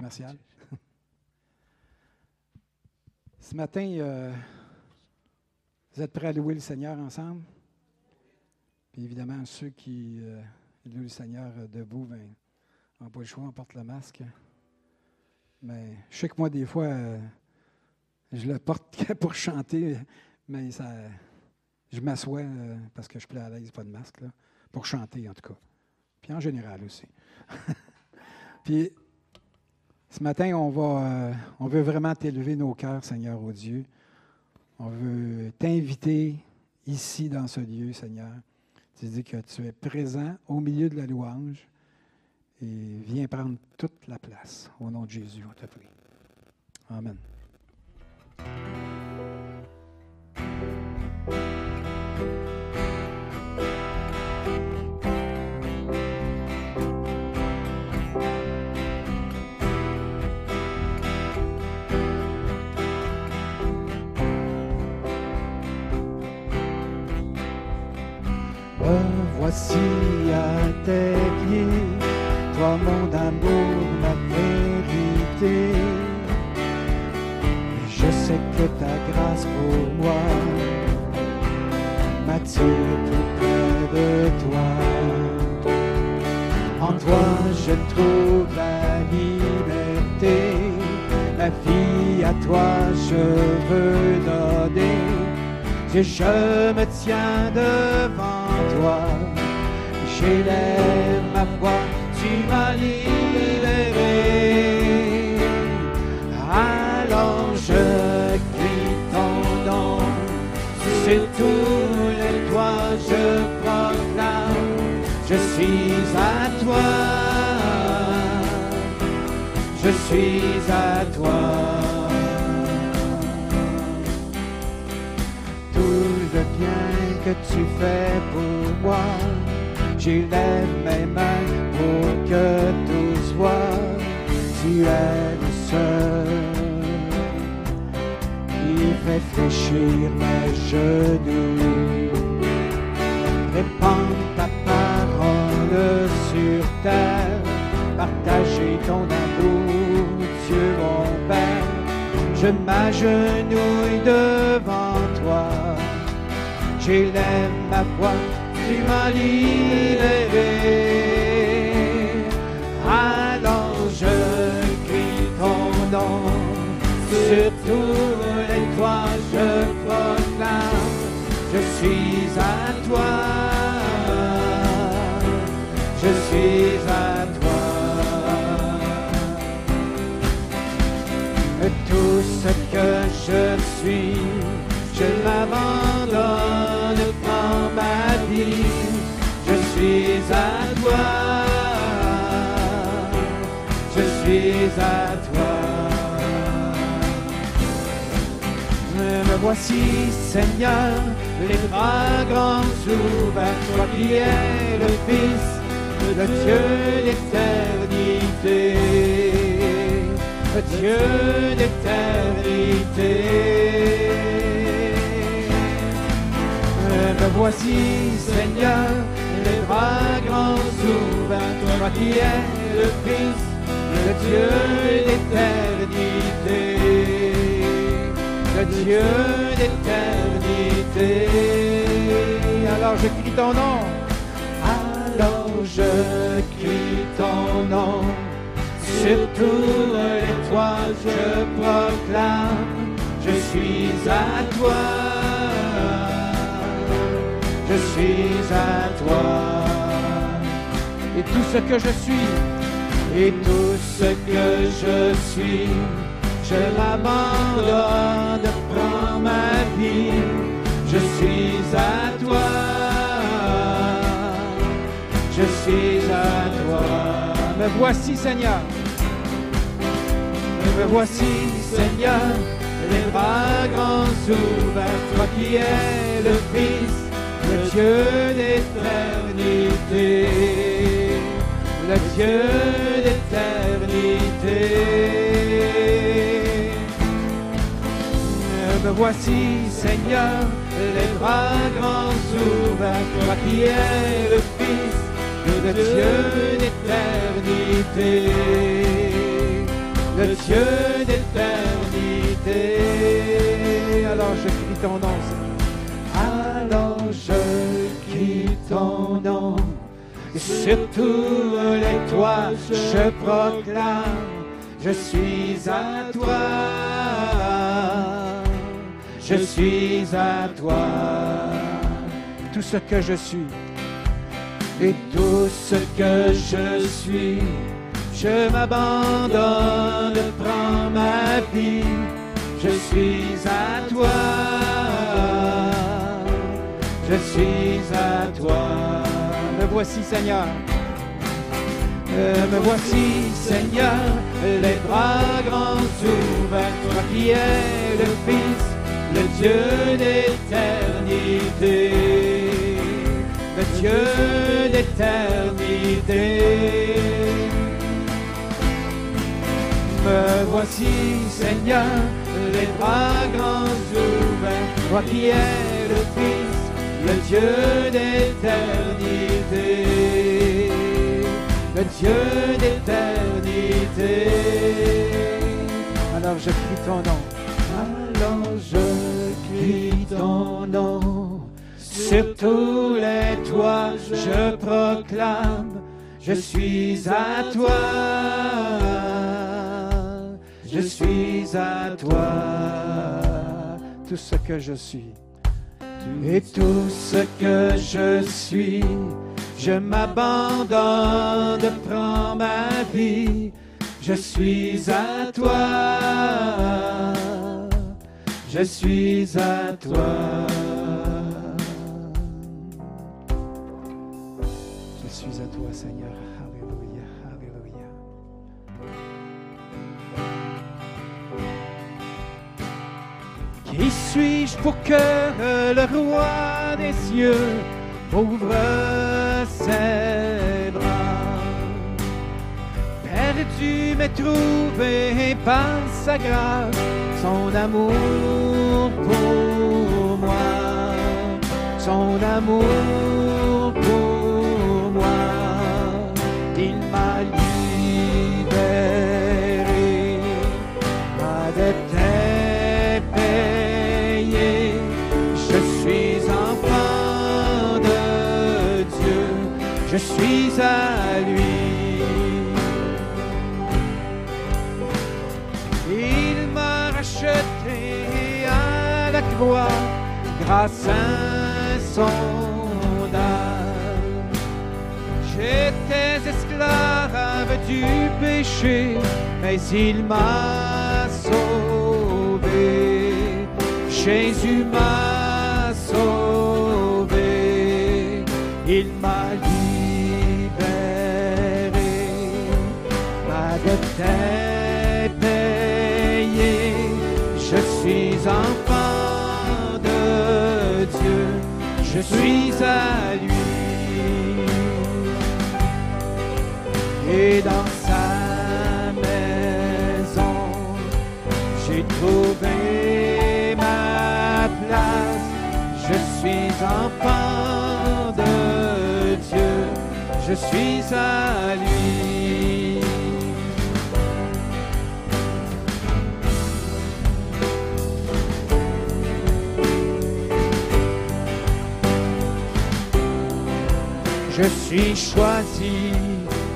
Ce matin, euh, vous êtes prêts à louer le Seigneur ensemble? Puis évidemment, ceux qui euh, louent le Seigneur euh, debout, ben, n'ont pas le choix, on porte le masque. Mais je sais que moi, des fois, je le porte pour chanter, mais ça, je m'assois parce que je suis plus à l'aise, pas de masque, pour chanter en tout cas. Puis en général aussi. Puis ce matin, on, va, euh, on veut vraiment t'élever nos cœurs, Seigneur, au Dieu. On veut t'inviter ici dans ce lieu, Seigneur. Tu dis que tu es présent au milieu de la louange et viens prendre toute la place. Au nom de Jésus, on te prie. Amen. Voici à tes pieds, toi mon amour, ma vérité. Je sais que ta grâce pour moi m'attire tout près de toi. En toi je trouve la liberté, la vie à toi je veux donner. je me tiens devant toi j'élève ma voix, tu m'as libéré. Alors je crie ton nom, sur tous les toits je proclame, je suis à toi, je suis à toi. Tout le bien que tu fais pour moi j'élève mes mains pour que tout soit. Tu es le seul qui fait fléchir mes genoux. Répands ta parole sur terre, partager ton amour, Dieu mon Père. Je m'agenouille devant toi, j'élève ma voix tu m'as libéré. Alors je crie ton nom, sur tous les toits je proclame, je suis à toi, je suis à toi. Tout ce que je suis, je l'abandonne à toi, je suis à toi. Me voici, Seigneur, les bras grands ouverts, toi qui es le Fils de Dieu d'éternité, Dieu d'éternité me voici, Seigneur, les bras grands ouverts, toi qui es le Fils, le Dieu d'éternité, le Dieu d'éternité. Alors je crie ton nom, alors je crie ton nom, sur tous les toits je proclame, je suis à toi suis à toi. Et tout ce que je suis, et tout ce que je suis, je l'abandonne, prends ma vie, je suis à toi. Je suis à toi. Me voici, Seigneur. Me voici, Seigneur, les bras grands ouverts, toi qui es le Fils le Dieu d'éternité, le Dieu d'éternité. Me voici, Seigneur, les bras grands ouverts, toi qui es le Fils de Dieu d'éternité, le Dieu d'éternité. Alors je crie ton nom, Seigneur. Ton. Sur tous les toits, je proclame, je suis à toi. Je suis à toi. Tout ce que je suis. Et tout ce que je suis, je m'abandonne, prends ma vie, je suis à toi. Je suis à toi. Me voici, Seigneur. Euh, me voici, Seigneur, les bras grands ouverts, toi qui es le Fils, le Dieu d'éternité, le Dieu d'éternité. Me voici, Seigneur, les bras grands ouverts, toi qui es le Fils, le Dieu d'éternité le Dieu d'éternité. Alors je crie ton nom. Alors je crie ton nom. Sur tous les toits, je proclame, je suis à toi. Je suis à toi. Tout ce que je suis. Et tout ce que je suis, je m'abandonne, prends ma vie, je suis à toi, je suis à toi. Je suis à toi, Seigneur. Suis-je pour que le roi des cieux ouvre ses bras? Perdu mais trouvé par sa grâce, son amour pour moi, son amour suis à lui. Il m'a racheté à la croix grâce à son âme. J'étais esclave du péché, mais il m'a sauvé. Jésus m'a sauvé. Il m'a Je suis enfant de Dieu. Je suis à lui. Et dans sa maison, j'ai trouvé ma place. Je suis enfant de Dieu. Je suis à lui. Je suis choisi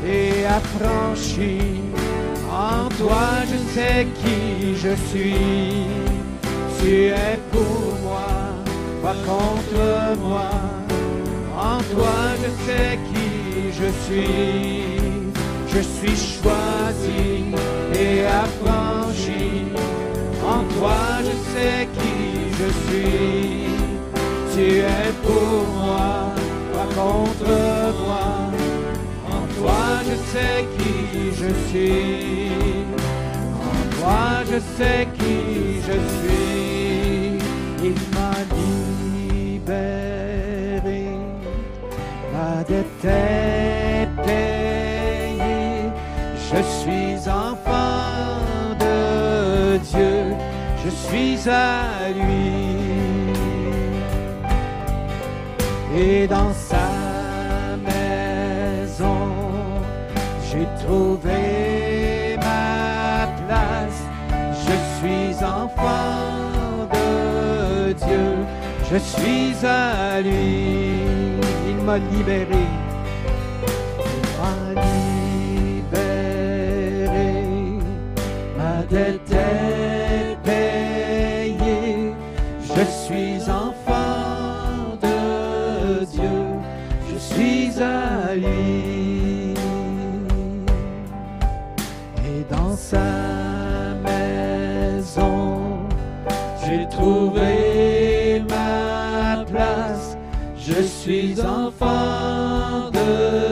et affranchi. En toi, je sais qui je suis. Tu es pour moi, pas contre moi. En toi, je sais qui je suis. Je suis choisi et affranchi. En toi, je sais qui je suis. Tu es pour moi, contre moi. En toi, je sais qui je suis. En toi, je sais qui je suis. Il m'a libéré. Ma dette. Je suis enfant de Dieu. Je suis à lui. Et dans sa maison, j'ai trouvé ma place. enfant de Dieu. Je suis à lui, il m'a libéré. Il m'a libéré, ma dette suis enfant de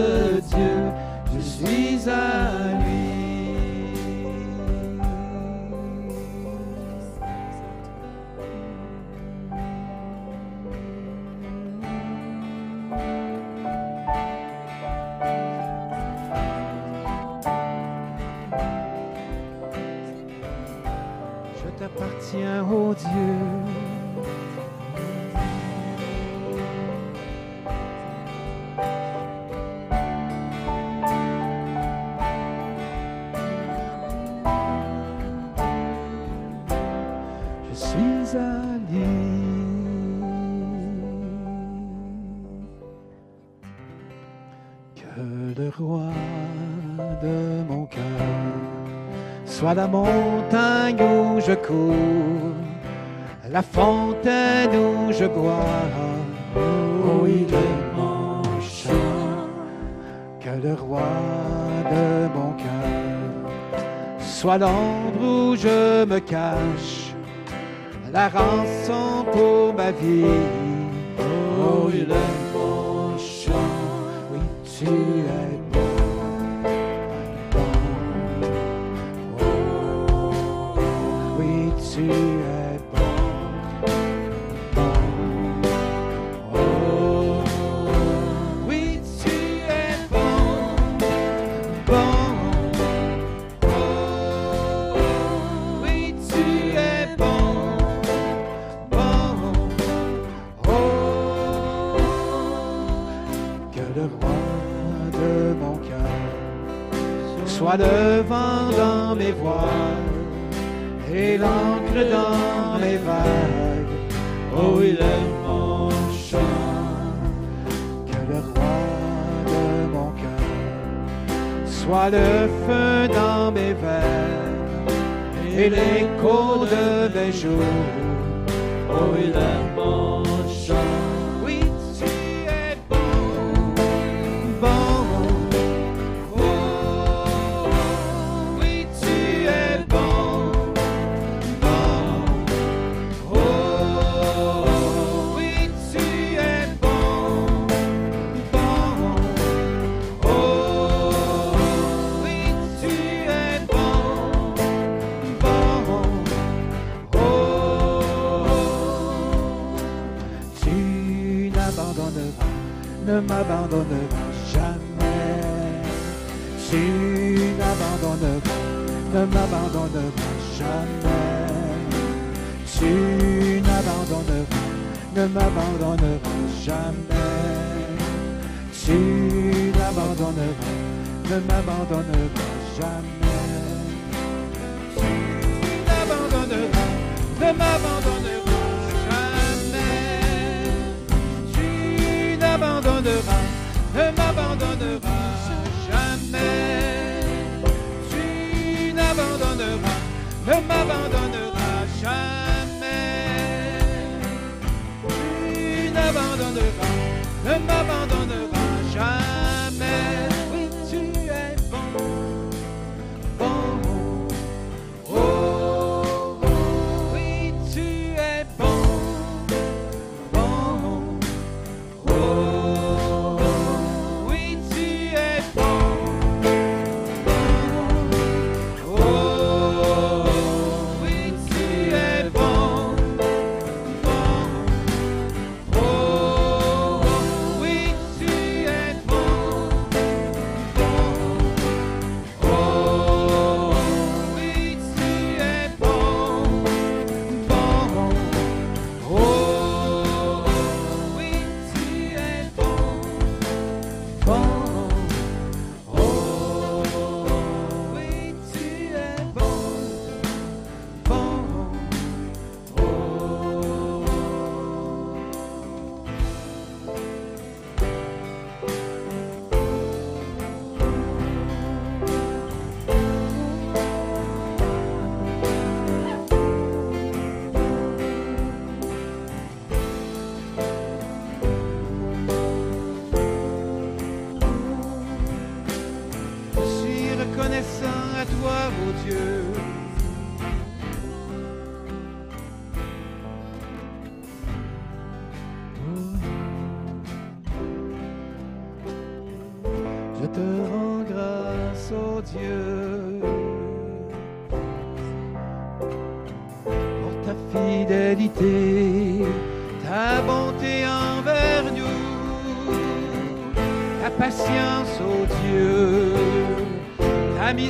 soit la montagne où je cours, la fontaine où je bois. Oh, il est mon chant. Que le roi de mon cœur soit l'ombre où je me cache, la rançon pour ma vie. Oh, il est mon chant. Oui, tu es le vent dans mes voiles et l'encre dans mes vagues. Oh, il est mon chant. Que le roi de mon cœur soit le feu dans mes veines et l'écho de mes jours. Oh, il est mon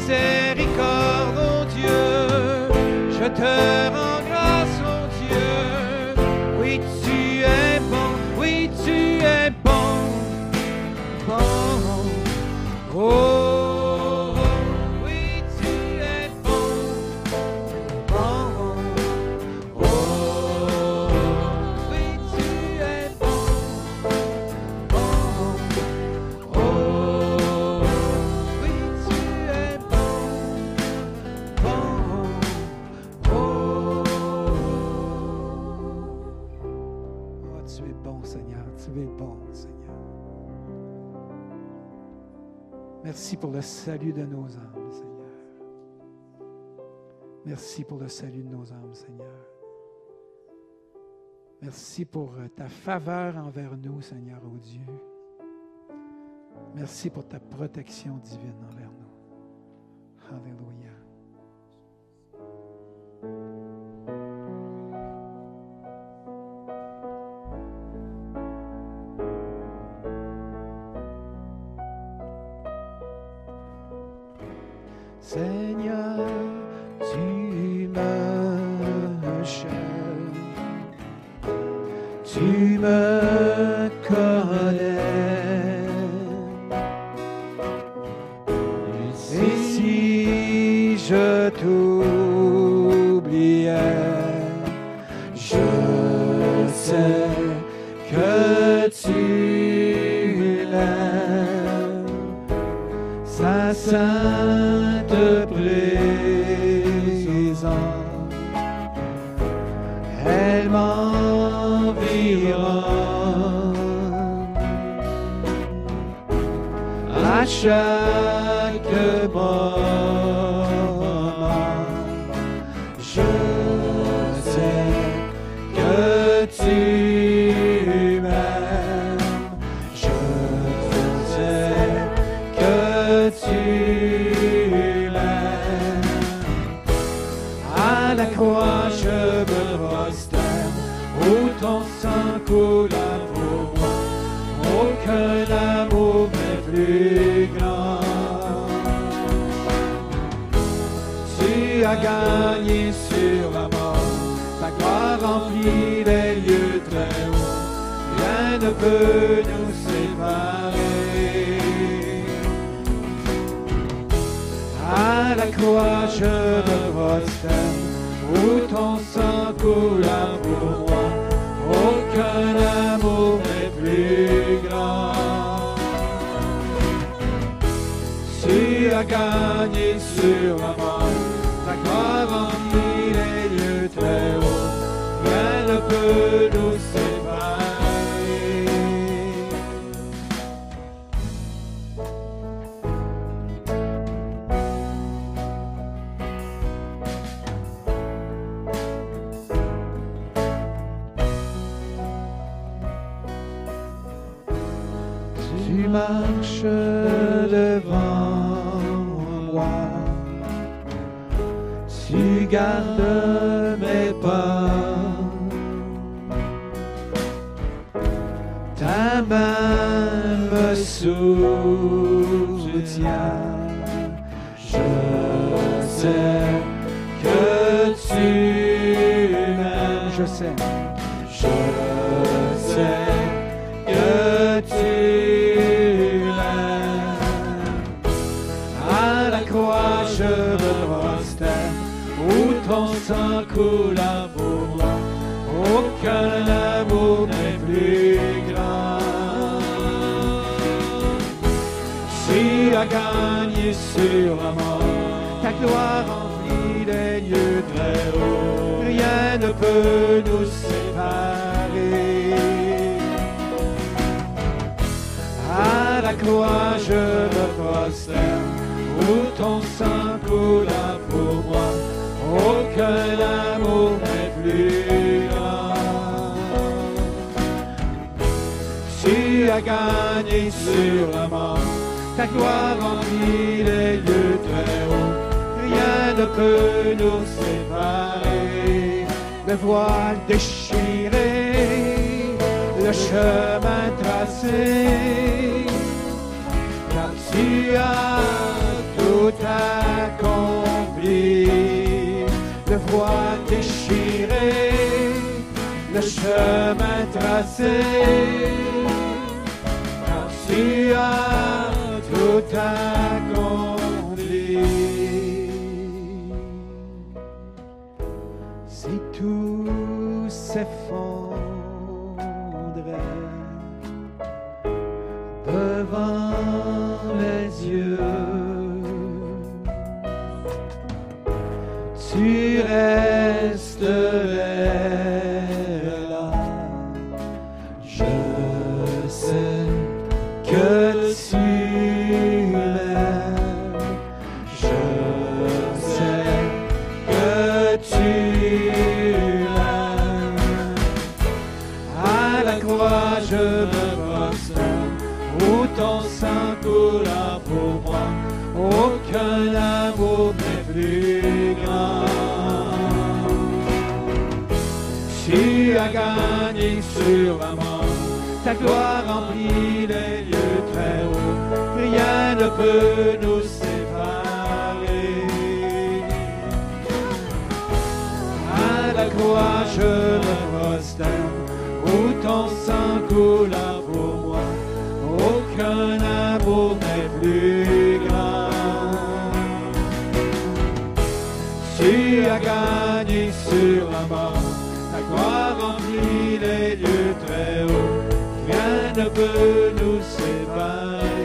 ta pour le salut de nos âmes, Seigneur. Merci pour le salut de nos âmes, Seigneur. Merci pour euh, ta faveur envers nous, Seigneur, ô Dieu. Merci pour ta protection divine envers nous. Seigneur, tu me cherches, tu me à peut nous séparer. À la croix, je me prosterne, où ton sang coula pour moi. Aucun amour n'est plus grand. Tu as gagné tu gardes mes pas. Ta main me soutient, je sais que tu m'aimes. Je sais. Je sang coula pour moi. Aucun amour n'est plus grand. Tu as gagné sur la mort, ta gloire remplit les lieux très hauts. Rien ne peut nous séparer. À la croix, je me prosterne, où ton sang pour moi. Aucun amour n'est plus grand. Tu as gagné sur la mort, ta gloire remplit les lieux très hauts. Rien ne peut nous séparer. Le voile déchiré, le chemin tracé, car tu as tout accompli. Le voile déchiré, le chemin tracé, car tu as tout accompli. Sur mort, ta gloire remplit les lieux très hauts. Rien ne peut nous séparer. À la croix, je me prosterne, où ton sang coula pour moi. Aucun amour n'est plus grand. Tu as gagné sur la mort, ta gloire remplit les lieux très hauts. Rien ne peut nous séparer.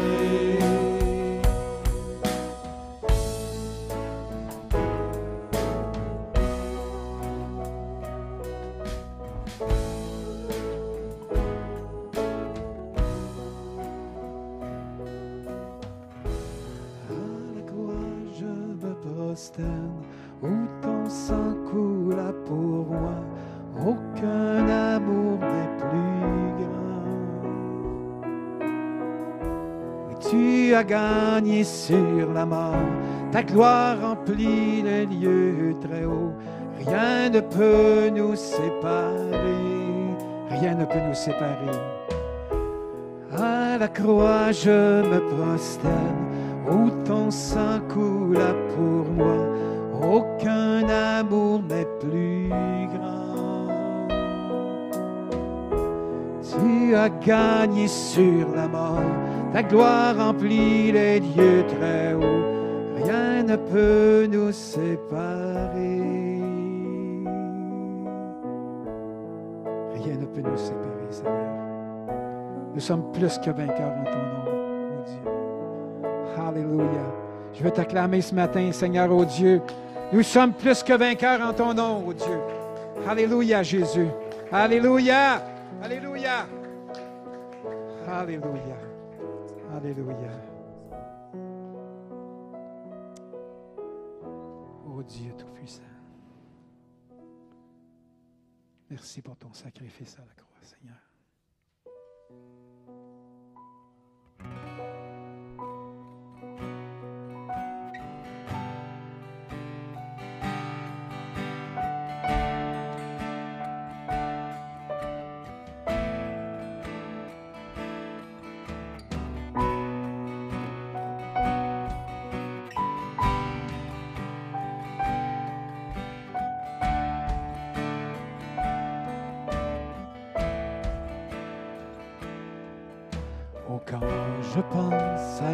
As gagné sur la mort, ta gloire remplit les lieux très hauts. Rien ne peut nous séparer, rien ne peut nous séparer. À la croix, je me prosterne, où ton sang coula pour moi. Aucun amour n'est plus grand. Tu as gagné sur la mort, ta gloire remplit les lieux très hauts. Rien ne peut nous séparer. Rien ne peut nous séparer, Seigneur. Nous sommes plus que vainqueurs en ton nom, oh Dieu. Alléluia. Je veux t'acclamer ce matin, Seigneur, oh Dieu. Nous sommes plus que vainqueurs en ton nom, oh Dieu. Alléluia, Jésus. Alléluia. Alléluia. Alléluia. Alléluia. Oh Dieu Tout-Puissant. Merci pour ton sacrifice à la croix, Seigneur.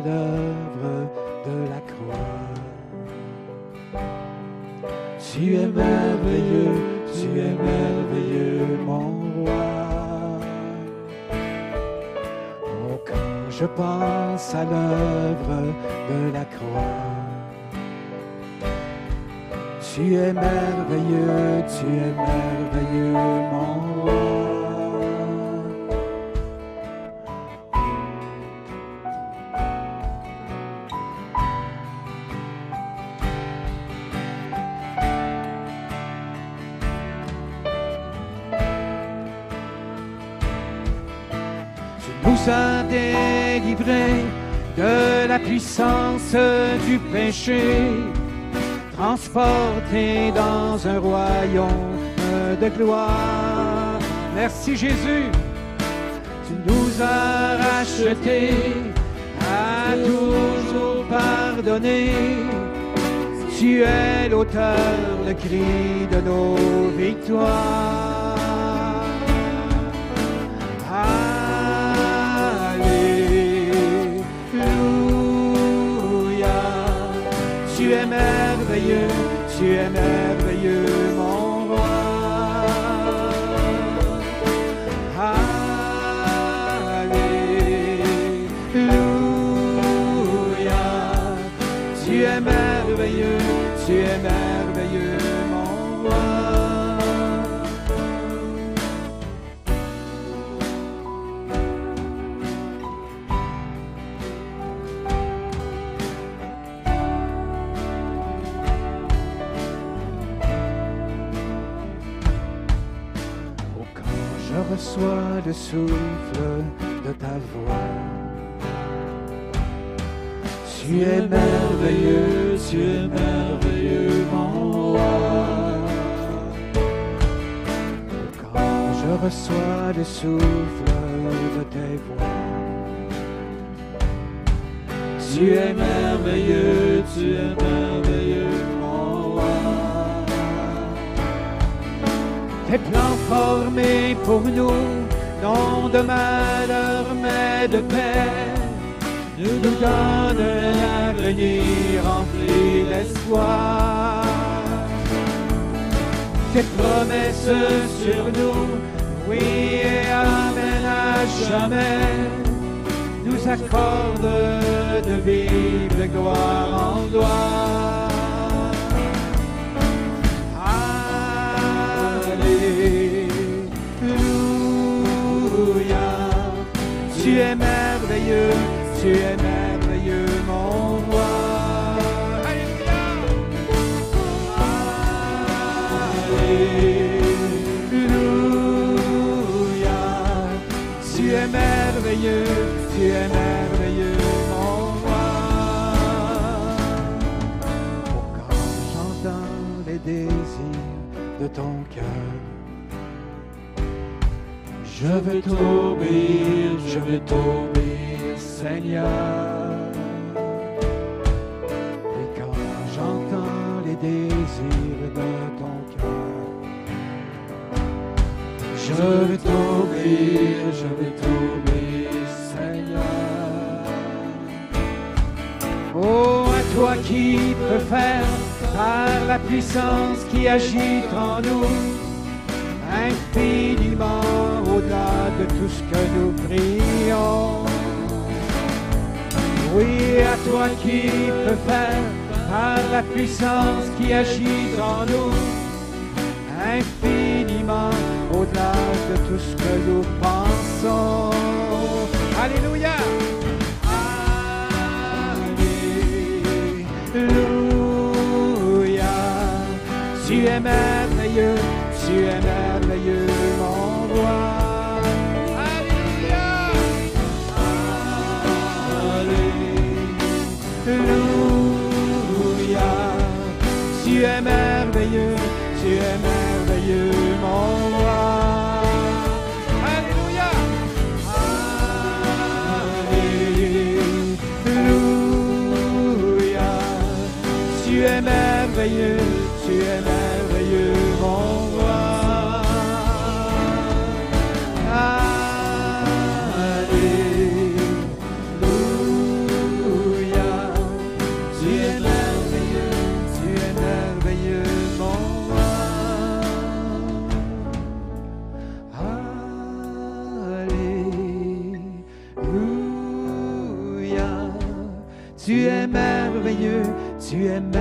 L'œuvre de la croix, tu es merveilleux, tu es merveilleux, mon roi. Oh, quand je pense à l'œuvre de la croix, tu es merveilleux, tu es merveilleux, mon roi. Du péché, transportés dans un royaume de gloire. Merci Jésus, tu nous as rachetés, à toujours pardonné. Tu es l'auteur, le cri de nos victoires. Souffle de ta voix. Tu es merveilleux, tu es merveilleux, mon roi. Quand je reçois le souffle de tes voix, tu es merveilleux, tu es merveilleux. Tes plans formés pour nous, non de malheur mais de paix, nous nous donnent un avenir rempli d'espoir. Tes promesses sur nous, oui et amen à jamais, nous accordent de vivre de gloire en gloire. Tu es merveilleux, tu es merveilleux, mon roi. Alléluia. Tu es merveilleux, tu es merveilleux, mon roi. Quand j'entends les désirs de ton cœur, je veux t'obéir, je veux t'obéir, Seigneur. Et quand j'entends les désirs de ton cœur, je veux t'obéir, je veux t'obéir, Seigneur. Oh, à toi qui peux faire par la puissance qui agit en nous infiniment au-delà de tout ce que nous prions. Oui, à toi qui peux faire par la puissance qui agit en nous, infiniment au-delà de tout ce que nous pensons. Alléluia. Alléluia. Tu es merveilleux tu es merveilleux, mon roi. Es merveilleux, tu es merveilleux, mon roi. Alléluia. Alléluia. Tu es merveilleux, tu es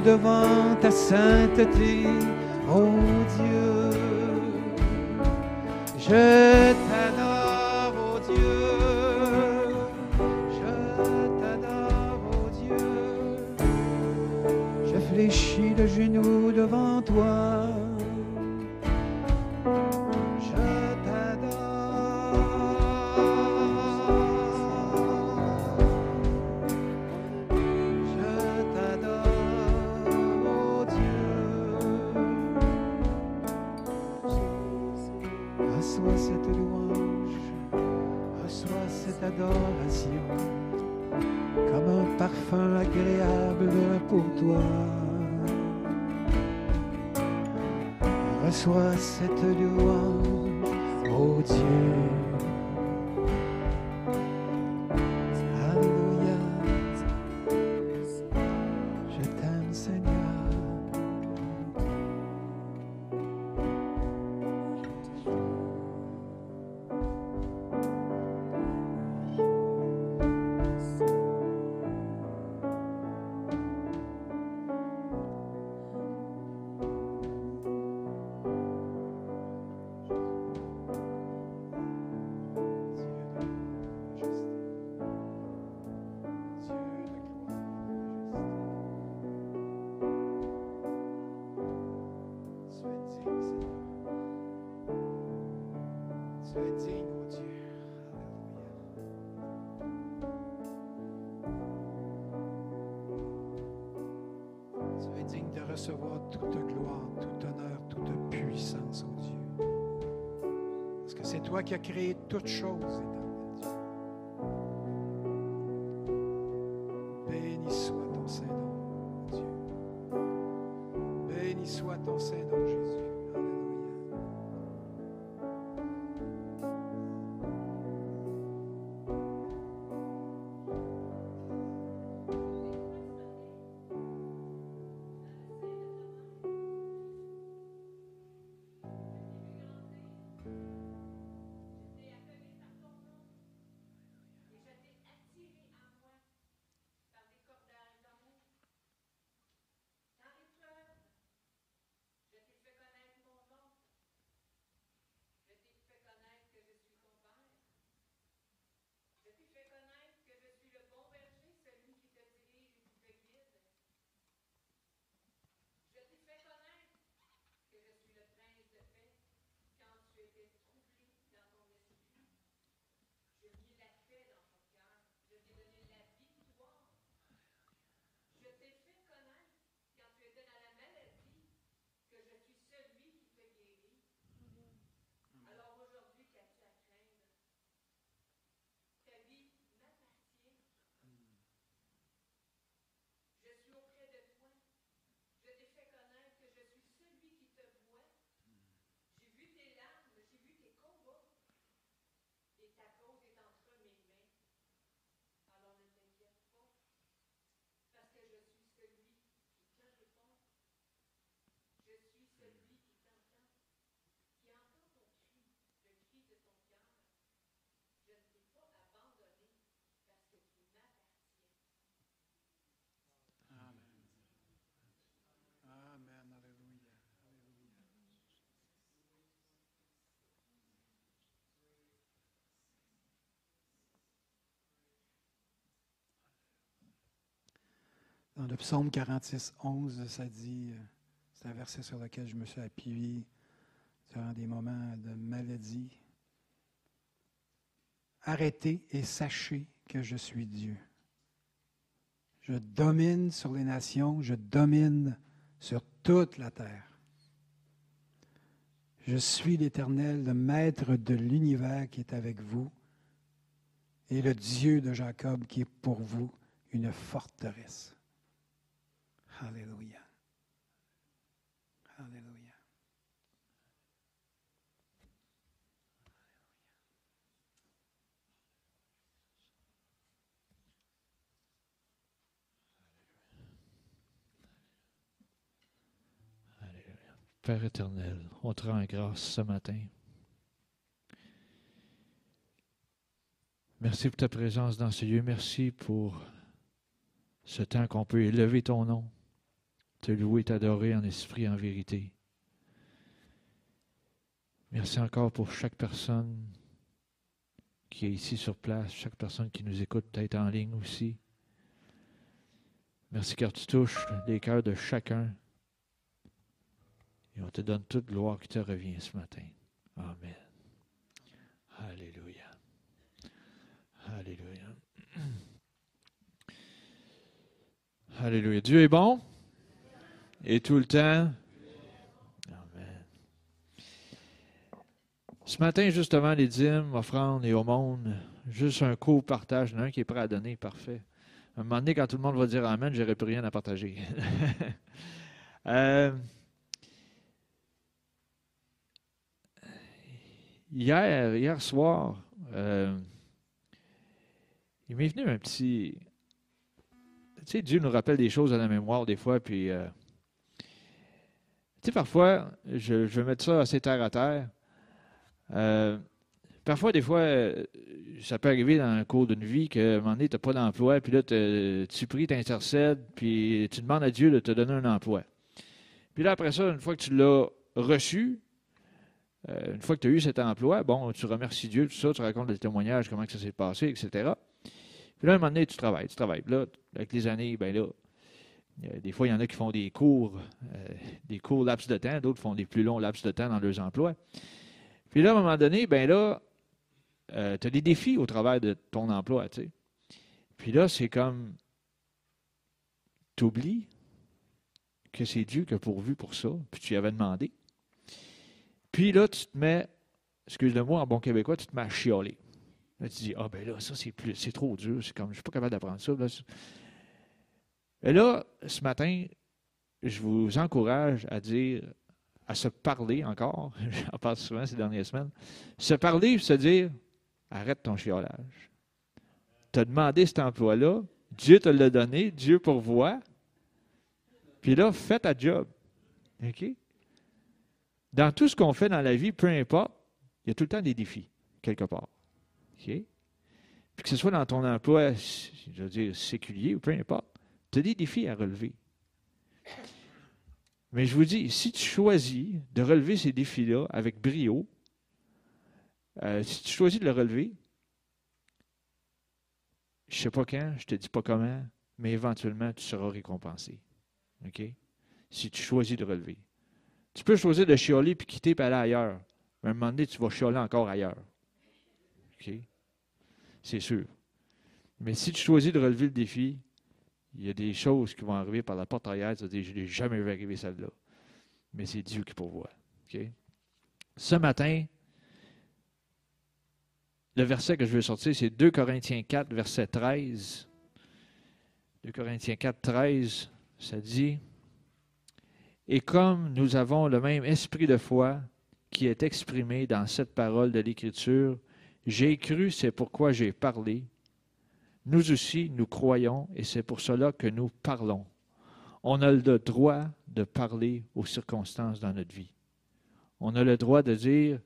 devant ta sainteté, oh Dieu. Je t'adore, oh Dieu. Je t'adore, oh Dieu. Je fléchis le genou devant toi. Reçois cette louange, oh Dieu. Qui as créé toutes choses, Amen. Dans le psaume 46, 11, ça dit, euh, c'est un verset sur lequel je me suis appuyé durant des moments de maladie. Arrêtez et sachez que je suis Dieu. Je domine sur les nations, je domine sur toute la terre. Je suis l'Éternel, le Maître de l'univers qui est avec vous, et le Dieu de Jacob qui est pour vous une forteresse. Alléluia. Alléluia. Père éternel, on te rend grâce ce matin. Merci pour ta présence dans ce lieu. Merci pour ce temps qu'on peut élever ton nom. Te louer, t'adorer en esprit en vérité. Merci encore pour chaque personne qui est ici sur place, chaque personne qui nous écoute peut-être en ligne aussi. Merci car tu touches les cœurs de chacun. Et on te donne toute gloire qui te revient ce matin. Amen. Alléluia. Alléluia. Alléluia. Dieu est bon. Et tout le temps? Amen. Ce matin, justement, les dîmes, offrandes et monde, juste un court partage. Il un qui est prêt à donner, parfait. À un moment donné, quand tout le monde va dire Amen, j'aurai plus rien à partager. euh, hier, hier soir, euh, il m'est venu un petit. Tu sais, Dieu nous rappelle des choses à la mémoire des fois, puis. Euh, tu sais, parfois, je, vais mettre ça assez terre à terre. Euh, parfois, des fois, ça peut arriver dans le cours d'une vie qu'à un moment donné, tu n'as pas d'emploi, puis là, tu pries, tu intercèdes, puis tu demandes à Dieu de te donner un emploi. Puis là, après ça, une fois que tu l'as reçu, euh, une fois que tu as eu cet emploi, bon, tu remercies Dieu, tout ça, tu racontes des témoignages, comment ça s'est passé, etc. Puis là, à un moment donné, tu travailles, tu travailles. Puis là, avec les années, ben là, des fois, il y en a qui font des cours, euh, des courts laps de temps, d'autres font des plus longs laps de temps dans leurs emplois. Puis là, à un moment donné, ben là, euh, tu as des défis au travers de ton emploi, tu sais. Puis là, c'est comme, tu oublies que c'est Dieu qui a pourvu pour ça, puis tu y avais demandé. Puis là, tu te mets, excuse-le-moi en bon québécois, tu te mets à chialer. Là, tu dis, ah ben là, ça, c'est plus, c'est trop dur, c'est comme, je ne suis pas capable d'apprendre ça. Et là, ce matin, je vous encourage à dire, à se parler encore, j'en parle souvent ces dernières semaines, se parler, se dire, arrête ton chiolage. Tu as demandé cet emploi-là, Dieu te l'a donné, Dieu pourvoit, puis là, fais ta job. OK? Dans tout ce qu'on fait dans la vie, peu importe, il y a tout le temps des défis, quelque part. OK? Puis que ce soit dans ton emploi, je veux dire, séculier ou peu importe, tu as des défis à relever. Mais je vous dis, si tu choisis de relever ces défis-là avec brio, euh, si tu choisis de le relever, je ne sais pas quand, je ne te dis pas comment, mais éventuellement, tu seras récompensé. OK? Si tu choisis de relever. Tu peux choisir de chioler puis quitter et aller ailleurs. Mais à un moment donné, tu vas chioler encore ailleurs. OK? C'est sûr. Mais si tu choisis de relever le défi, il y a des choses qui vont arriver par la porte arrière. Tu je n'ai jamais vu arriver celle-là. Mais c'est Dieu qui pourvoit. OK? Ce matin, le verset que je veux sortir, c'est 2 Corinthiens 4, verset 13. 2 Corinthiens 4, 13, ça dit Et comme nous avons le même esprit de foi qui est exprimé dans cette parole de l'Écriture, j'ai cru, c'est pourquoi j'ai parlé. Nous aussi, nous croyons et c'est pour cela que nous parlons. On a le droit de parler aux circonstances dans notre vie. On a le droit de dire,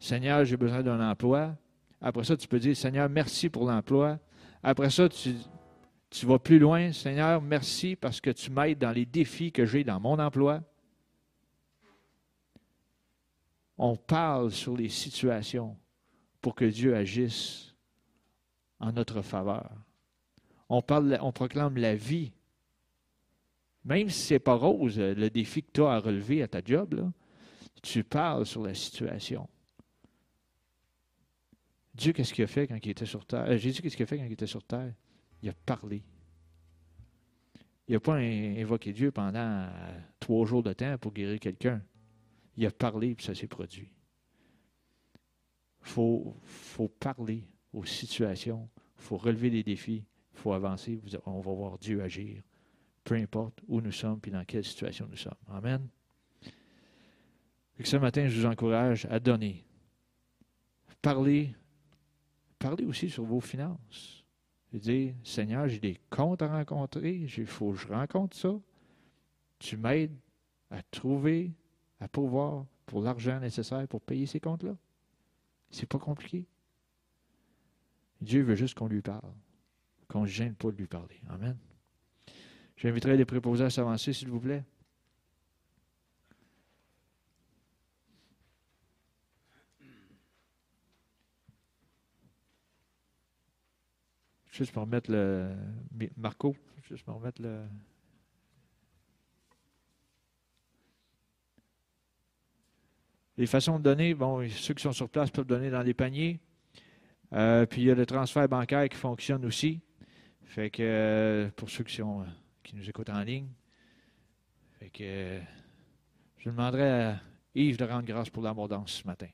Seigneur, j'ai besoin d'un emploi. Après ça, tu peux dire, Seigneur, merci pour l'emploi. Après ça, tu, vas plus loin. Seigneur, merci parce que tu m'aides dans les défis que j'ai dans mon emploi. On parle sur les situations pour que Dieu agisse en notre faveur. On, proclame la vie. Même si ce n'est pas rose, le défi que tu as à relever à ta job, tu parles sur la situation. Dieu, qu'est-ce qu'il a fait quand il était sur terre? Euh, Jésus, qu'est-ce qu'il a fait quand il était sur terre? Il a parlé. Il n'a pas invoqué Dieu pendant euh, trois jours de temps pour guérir quelqu'un. Il a parlé et ça s'est produit. Il faut, faut, parler aux situations. Il faut relever les défis. Faut avancer. On va voir Dieu agir. Peu importe où nous sommes et dans quelle situation nous sommes. Amen. Et ce matin, je vous encourage à donner. Parler parlez aussi sur vos finances. Et dire, Seigneur, j'ai des comptes à rencontrer, il faut que je rencontre ça. Tu m'aides à trouver, à pouvoir pour l'argent nécessaire pour payer ces comptes-là. C'est pas compliqué. Dieu veut juste qu'on lui parle, qu'on ne gêne pas de lui parler. Amen. J'inviterai les préposés à s'avancer, s'il vous plaît. Juste pour remettre le. Marco, juste pour remettre le. Les façons de donner, bon, ceux qui sont sur place peuvent donner dans des paniers. Euh, puis il y a le transfert bancaire qui fonctionne aussi. Fait que euh, pour ceux qui, sont, qui nous écoutent en ligne. Fait que je demanderai à Yves de rendre grâce pour l'abondance ce matin.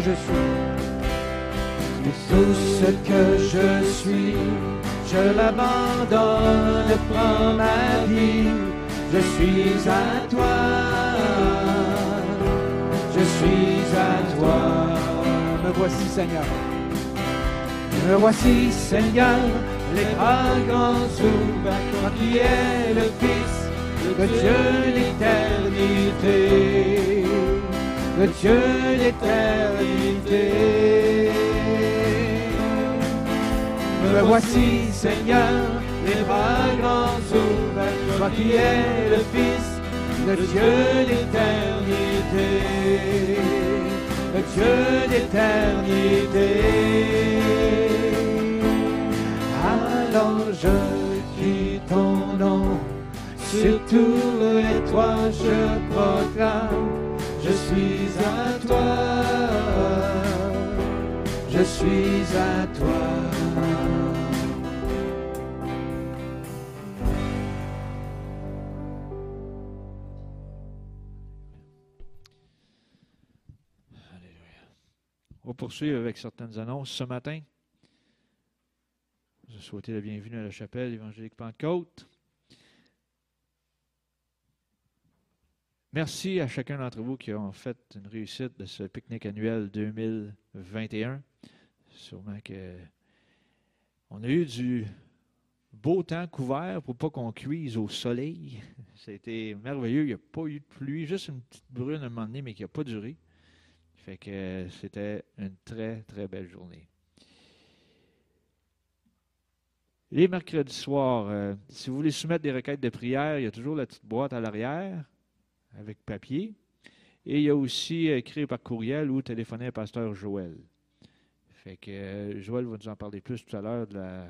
Je suis. tout ce que je suis, je l'abandonne, prends ma vie, je suis à toi, je suis à toi. Me voici, Seigneur. Me voici, Seigneur, les bras grands ouverts, qui es le Fils de Dieu l'éternité, de Dieu l'éternité. Me voici, Seigneur, les bras grands ouverts, toi qui es le Fils de Dieu l'éternité le Dieu d'éternité. Alors je crie ton nom, sur tous les toits je proclame, je suis à toi, je suis à toi. va poursuivre avec certaines annonces. Ce matin, je souhaite la bienvenue à la chapelle évangélique Pentecôte. Merci à chacun d'entre vous qui ont fait une réussite de ce pique-nique annuel 2021. Sûrement que on a eu du beau temps couvert pour pas qu'on cuise au soleil. C'était merveilleux. Il n'y a pas eu de pluie, juste une petite brune à un moment donné, mais qui n'a pas duré. Fait que c'était une très, très belle journée. Les mercredis soirs, euh, si vous voulez soumettre des requêtes de prière, il y a toujours la petite boîte à l'arrière avec papier. Et il y a aussi écrit par courriel ou téléphoner à pasteur Joël. Fait que euh, Joël va nous en parler plus tout à l'heure de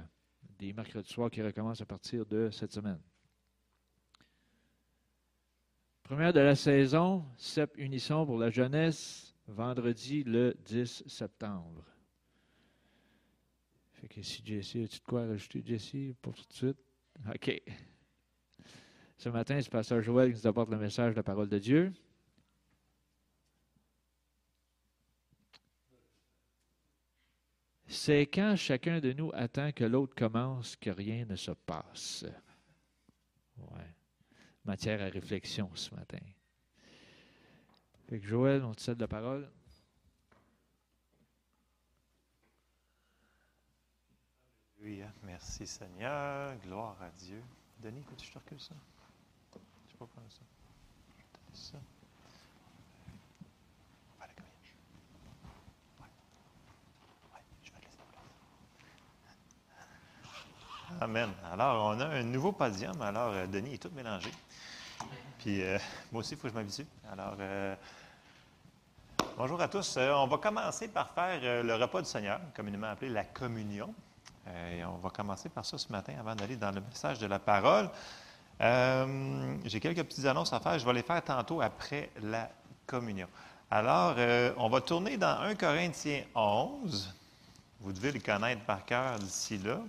des mercredis soirs qui recommencent à partir de cette semaine. Première de la saison, CEP Unisson pour la jeunesse, vendredi le 10 septembre. Fait que si Jesse, as-tu de quoi rajouter, Jesse, pour tout de suite? OK. Ce matin, c'est Pasteur Joël qui nous apporte le message de la parole de Dieu. C'est quand chacun de nous attend que l'autre commence que rien ne se passe. Ouais. Matière à réflexion ce matin. Joël, on te cède la parole. Oui, merci Seigneur. Gloire à Dieu. Denis, écoute, je te recule ça? Ça. Amen. Alors, on a un nouveau podium. Alors, euh, Denis est tout mélangé. Puis, euh, moi aussi, il faut que je m'habitue. Alors, euh, Bonjour à tous. On va commencer par faire le repas du Seigneur, communément appelé la communion. Et on va commencer par ça ce matin avant d'aller dans le message de la parole. J'ai quelques petites annonces à faire. Je vais les faire tantôt après la communion. Alors, on va tourner dans 1 Corinthiens 11. Vous devez le connaître par cœur d'ici là.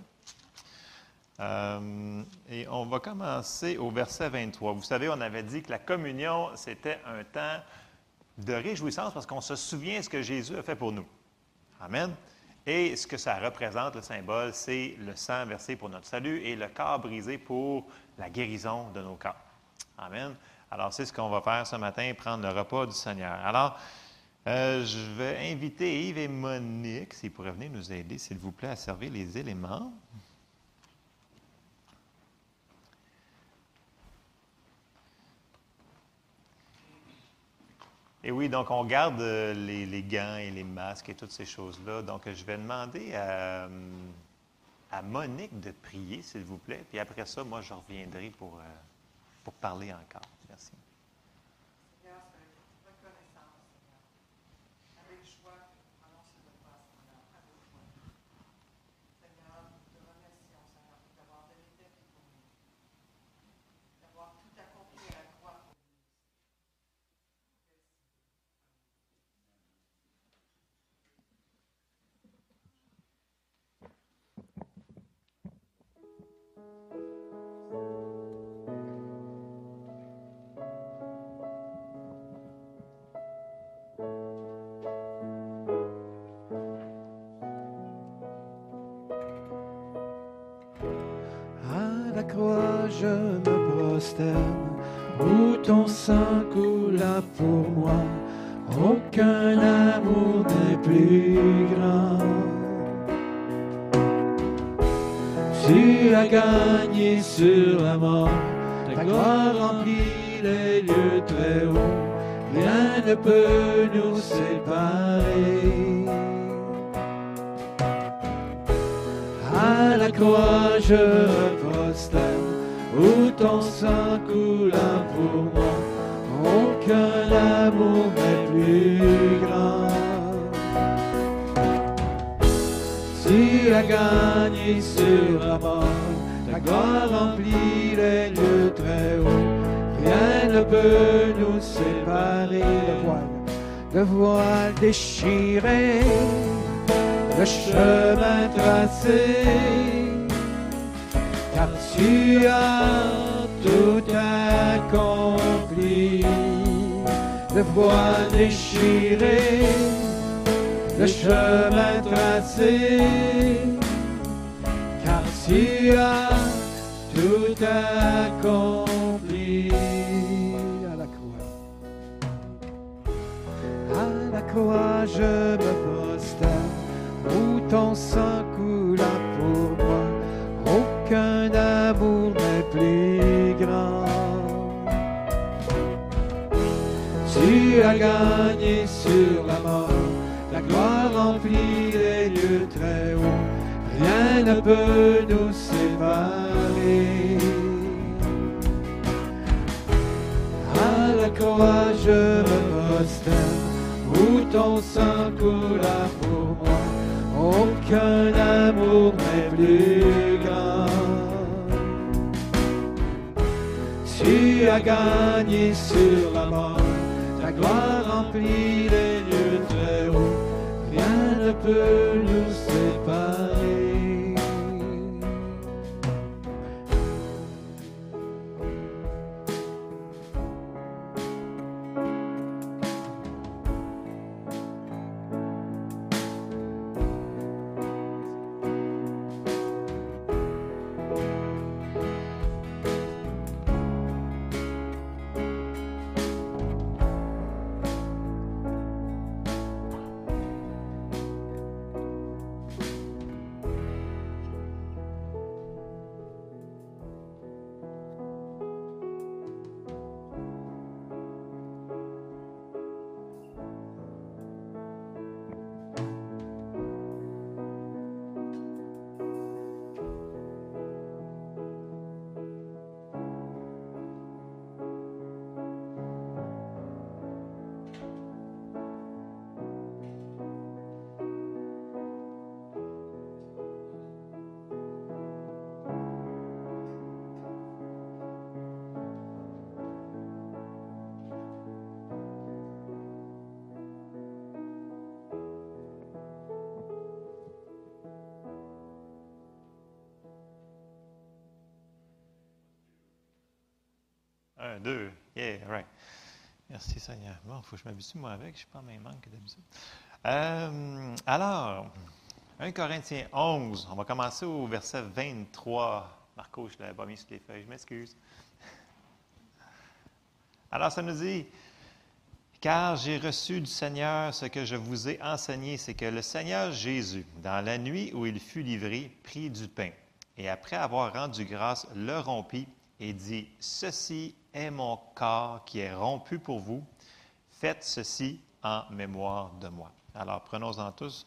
et on va commencer au verset 23. Vous savez, on avait dit que la communion, c'était un temps de réjouissance parce qu'on se souvient ce que Jésus a fait pour nous. Amen. Et ce que ça représente, le symbole, c'est le sang versé pour notre salut et le corps brisé pour la guérison de nos corps. Amen. Alors, c'est ce qu'on va faire ce matin, prendre le repas du Seigneur. Alors, euh, je vais inviter Yves et Monique, s'ils pourraient venir nous aider, s'il vous plaît, à servir les éléments. Et oui, donc on garde euh, les, gants et les masques et toutes ces choses-là. Donc je vais demander à, à Monique de prier, s'il vous plaît. Puis après ça, moi, je reviendrai pour, euh, pour parler encore. Je me prosterne, où ton sang coula pour moi, aucun amour n'est plus grand. Tu as gagné sur la mort, ta gloire remplit les lieux très hauts, rien ne peut nous séparer. À la croix je où ton sang coule pour moi, aucun amour n'est plus grand. Tu as gagné sur la mort, ta gloire remplit les lieux très hauts, rien ne peut nous séparer. Le voile, le voile déchiré, le chemin tracé tu as tout accompli. Le voile déchiré, le chemin tracé, car tu as tout accompli. À la croix, à la croix, je me prosterne, où ton sang moi aucun amour n'est plus grand. Tu as gagné sur la mort, la gloire remplit les lieux très hauts, rien ne peut nous séparer. À la croix je me où ton sang coula pour moi, aucun amour n'est plus grand. Tu as gagné sur la mort, ta gloire remplit les lieux très hauts, rien ne peut nous séparer. Un, deux. Yeah, right. Merci Seigneur. Bon, il faut que je m'habitue moi avec. Je ne suis pas en même manque que d'habitude. Euh, alors, 1 Corinthiens 11, on va commencer au verset 23. Marco, je ne l'avais pas mis sur les feuilles, je m'excuse. Alors, ça nous dit, car j'ai reçu du Seigneur ce que je vous ai enseigné, c'est que le Seigneur Jésus, dans la nuit où il fut livré, prit du pain, et après avoir rendu grâce, le rompit et dit, Ceci est mon corps qui est rompu pour vous, faites ceci en mémoire de moi. Alors, prenons-en tous.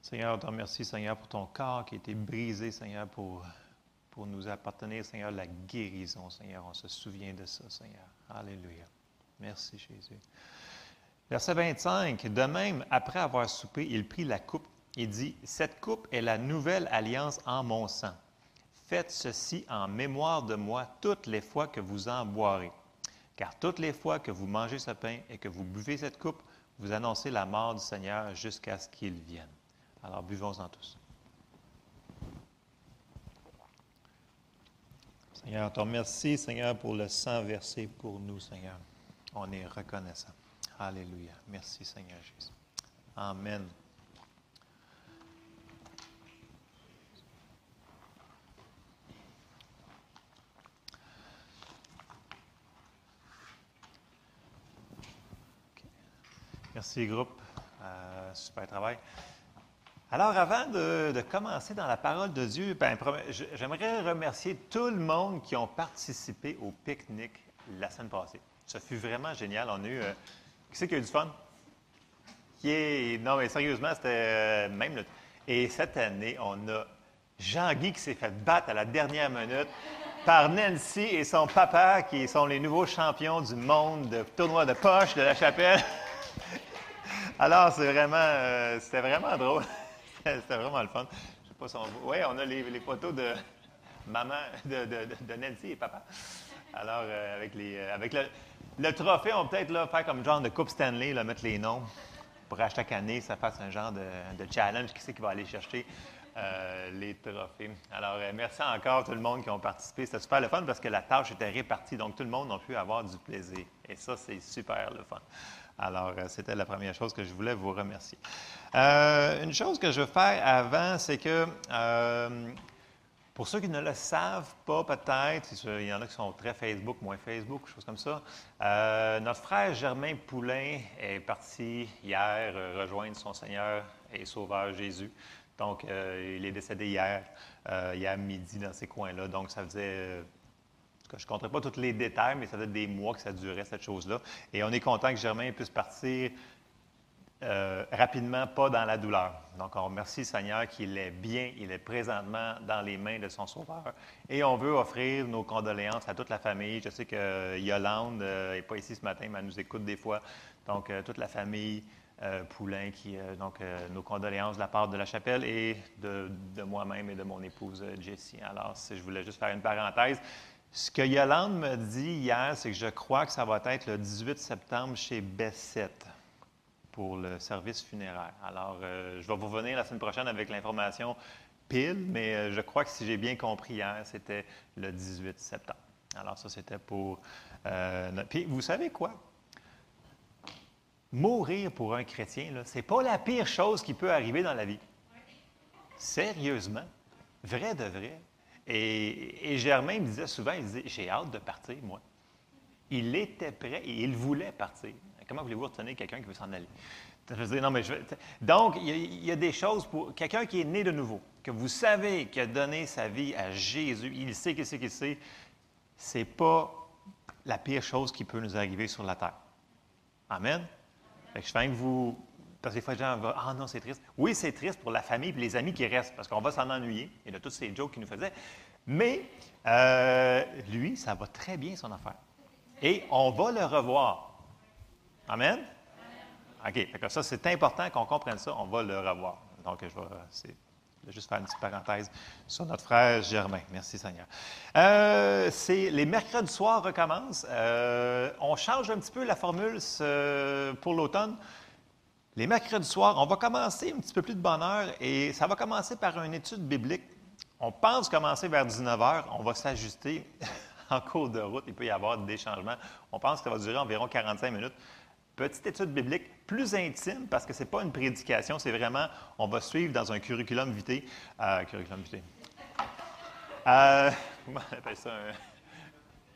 Seigneur, te remercie, Seigneur, pour ton corps qui a été brisé, Seigneur, pour, pour nous appartenir, Seigneur, la guérison, Seigneur. On se souvient de ça, Seigneur. Alléluia. Merci, Jésus. Verset 25. De même, après avoir soupé, il prit la coupe. Il dit Cette coupe est la nouvelle alliance en mon sang. Faites ceci en mémoire de moi toutes les fois que vous en boirez. Car toutes les fois que vous mangez ce pain et que vous buvez cette coupe, vous annoncez la mort du Seigneur jusqu'à ce qu'il vienne. Alors buvons-en tous. Seigneur, on te remercie, Seigneur, pour le sang versé pour nous, Seigneur. On est reconnaissant. Alléluia. Merci, Seigneur Jésus. Amen. Merci, groupe. Euh, super travail. Alors, avant de, commencer dans la parole de Dieu, ben, j'aimerais remercier tout le monde qui ont participé au pique-nique la semaine passée. Ça fut vraiment génial. On a eu. Euh, qui c'est qui a eu du fun? Non, mais sérieusement, c'était euh, même le. Et cette année, on a Jean-Guy qui s'est fait battre à la dernière minute par Nancy et son papa, qui sont les nouveaux champions du monde de tournoi de poche de la chapelle. Alors, c'est vraiment, euh, c'était vraiment drôle. C'était vraiment le fun. Je sais pas si on Oui, on a les, photos de maman, de, Nancy et papa. Alors, euh, avec, les, avec le, trophée, on peut peut-être faire comme genre de Coupe Stanley, là, mettre les noms pour à chaque année, ça fasse un genre de, challenge. Qui c'est qui va aller chercher euh, les trophées? Alors, merci encore tout le monde qui ont participé. C'était super le fun parce que la tâche était répartie, donc tout le monde a pu avoir du plaisir. Et ça, c'est super le fun. Alors, euh, c'était la première chose que je voulais vous remercier. Euh, une chose que je veux faire avant, c'est que, euh, pour ceux qui ne le savent pas peut-être, il y en a qui sont très Facebook, moins Facebook, choses comme ça, notre frère Germain Poulain est parti hier rejoindre son Seigneur et Sauveur Jésus. Donc, il est décédé hier, hier midi dans ces coins-là. Donc, ça faisait je ne compterai pas tous les détails, mais ça fait des mois que ça durait, cette chose-là. Et on est content que Germain puisse partir euh, rapidement, pas dans la douleur. Donc, on remercie Seigneur qu'il est bien, il est présentement dans les mains de son Sauveur. Et on veut offrir nos condoléances à toute la famille. Je sais que Yolande n'est euh, pas ici ce matin, mais elle nous écoute des fois. Donc, euh, toute la famille Poulain, qui, donc, nos condoléances de la part de la chapelle et de, de moi-même et de mon épouse Jessie. Alors, je voulais juste faire une parenthèse. Ce que Yolande me dit hier, c'est que je crois que ça va être le 18 septembre chez Bessette pour le service funéraire. Alors, euh, je vais vous revenir la semaine prochaine avec l'information pile, mais euh, je crois que si j'ai bien compris hier, c'était le 18 septembre. Alors, ça, c'était pour. Euh, puis, vous savez quoi? Mourir pour un chrétien, ce n'est pas la pire chose qui peut arriver dans la vie. Sérieusement, vrai de vrai, et, Germain me disait souvent, il disait, j'ai hâte de partir, moi. Il était prêt et il voulait partir. Comment voulez-vous retenir quelqu'un qui veut s'en aller? non, mais donc, il y, a, des choses pour quelqu'un qui est né de nouveau, que vous savez qui a donné sa vie à Jésus, il sait qu'il sait qu'il sait, c'est pas la pire chose qui peut nous arriver sur la terre. Amen? je fais que vous parce que des fois, les gens vont Ah non, c'est triste. Oui, c'est triste pour la famille et les amis qui restent, parce qu'on va s'en ennuyer. Il y a tous ces jokes qu'il nous faisait. Mais euh, lui, ça va très bien, son affaire. Et on va le revoir. Amen? OK. ça, c'est important qu'on comprenne ça. On va le revoir. Donc, je vais, juste faire une petite parenthèse sur notre frère Germain. Merci, Seigneur. Euh, les mercredis soirs recommencent. Euh, on change un petit peu la formule pour l'automne. Les mercredis soirs, on va commencer un petit peu plus de bonne heure et ça va commencer par une étude biblique. On pense commencer vers 19 h, on va s'ajuster en cours de route, il peut y avoir des changements. On pense que ça va durer environ 45 minutes. Petite étude biblique plus intime parce que ce n'est pas une prédication, c'est vraiment, on va suivre dans un curriculum vitae. Euh, curriculum vitae. Euh, comment on appelle ça?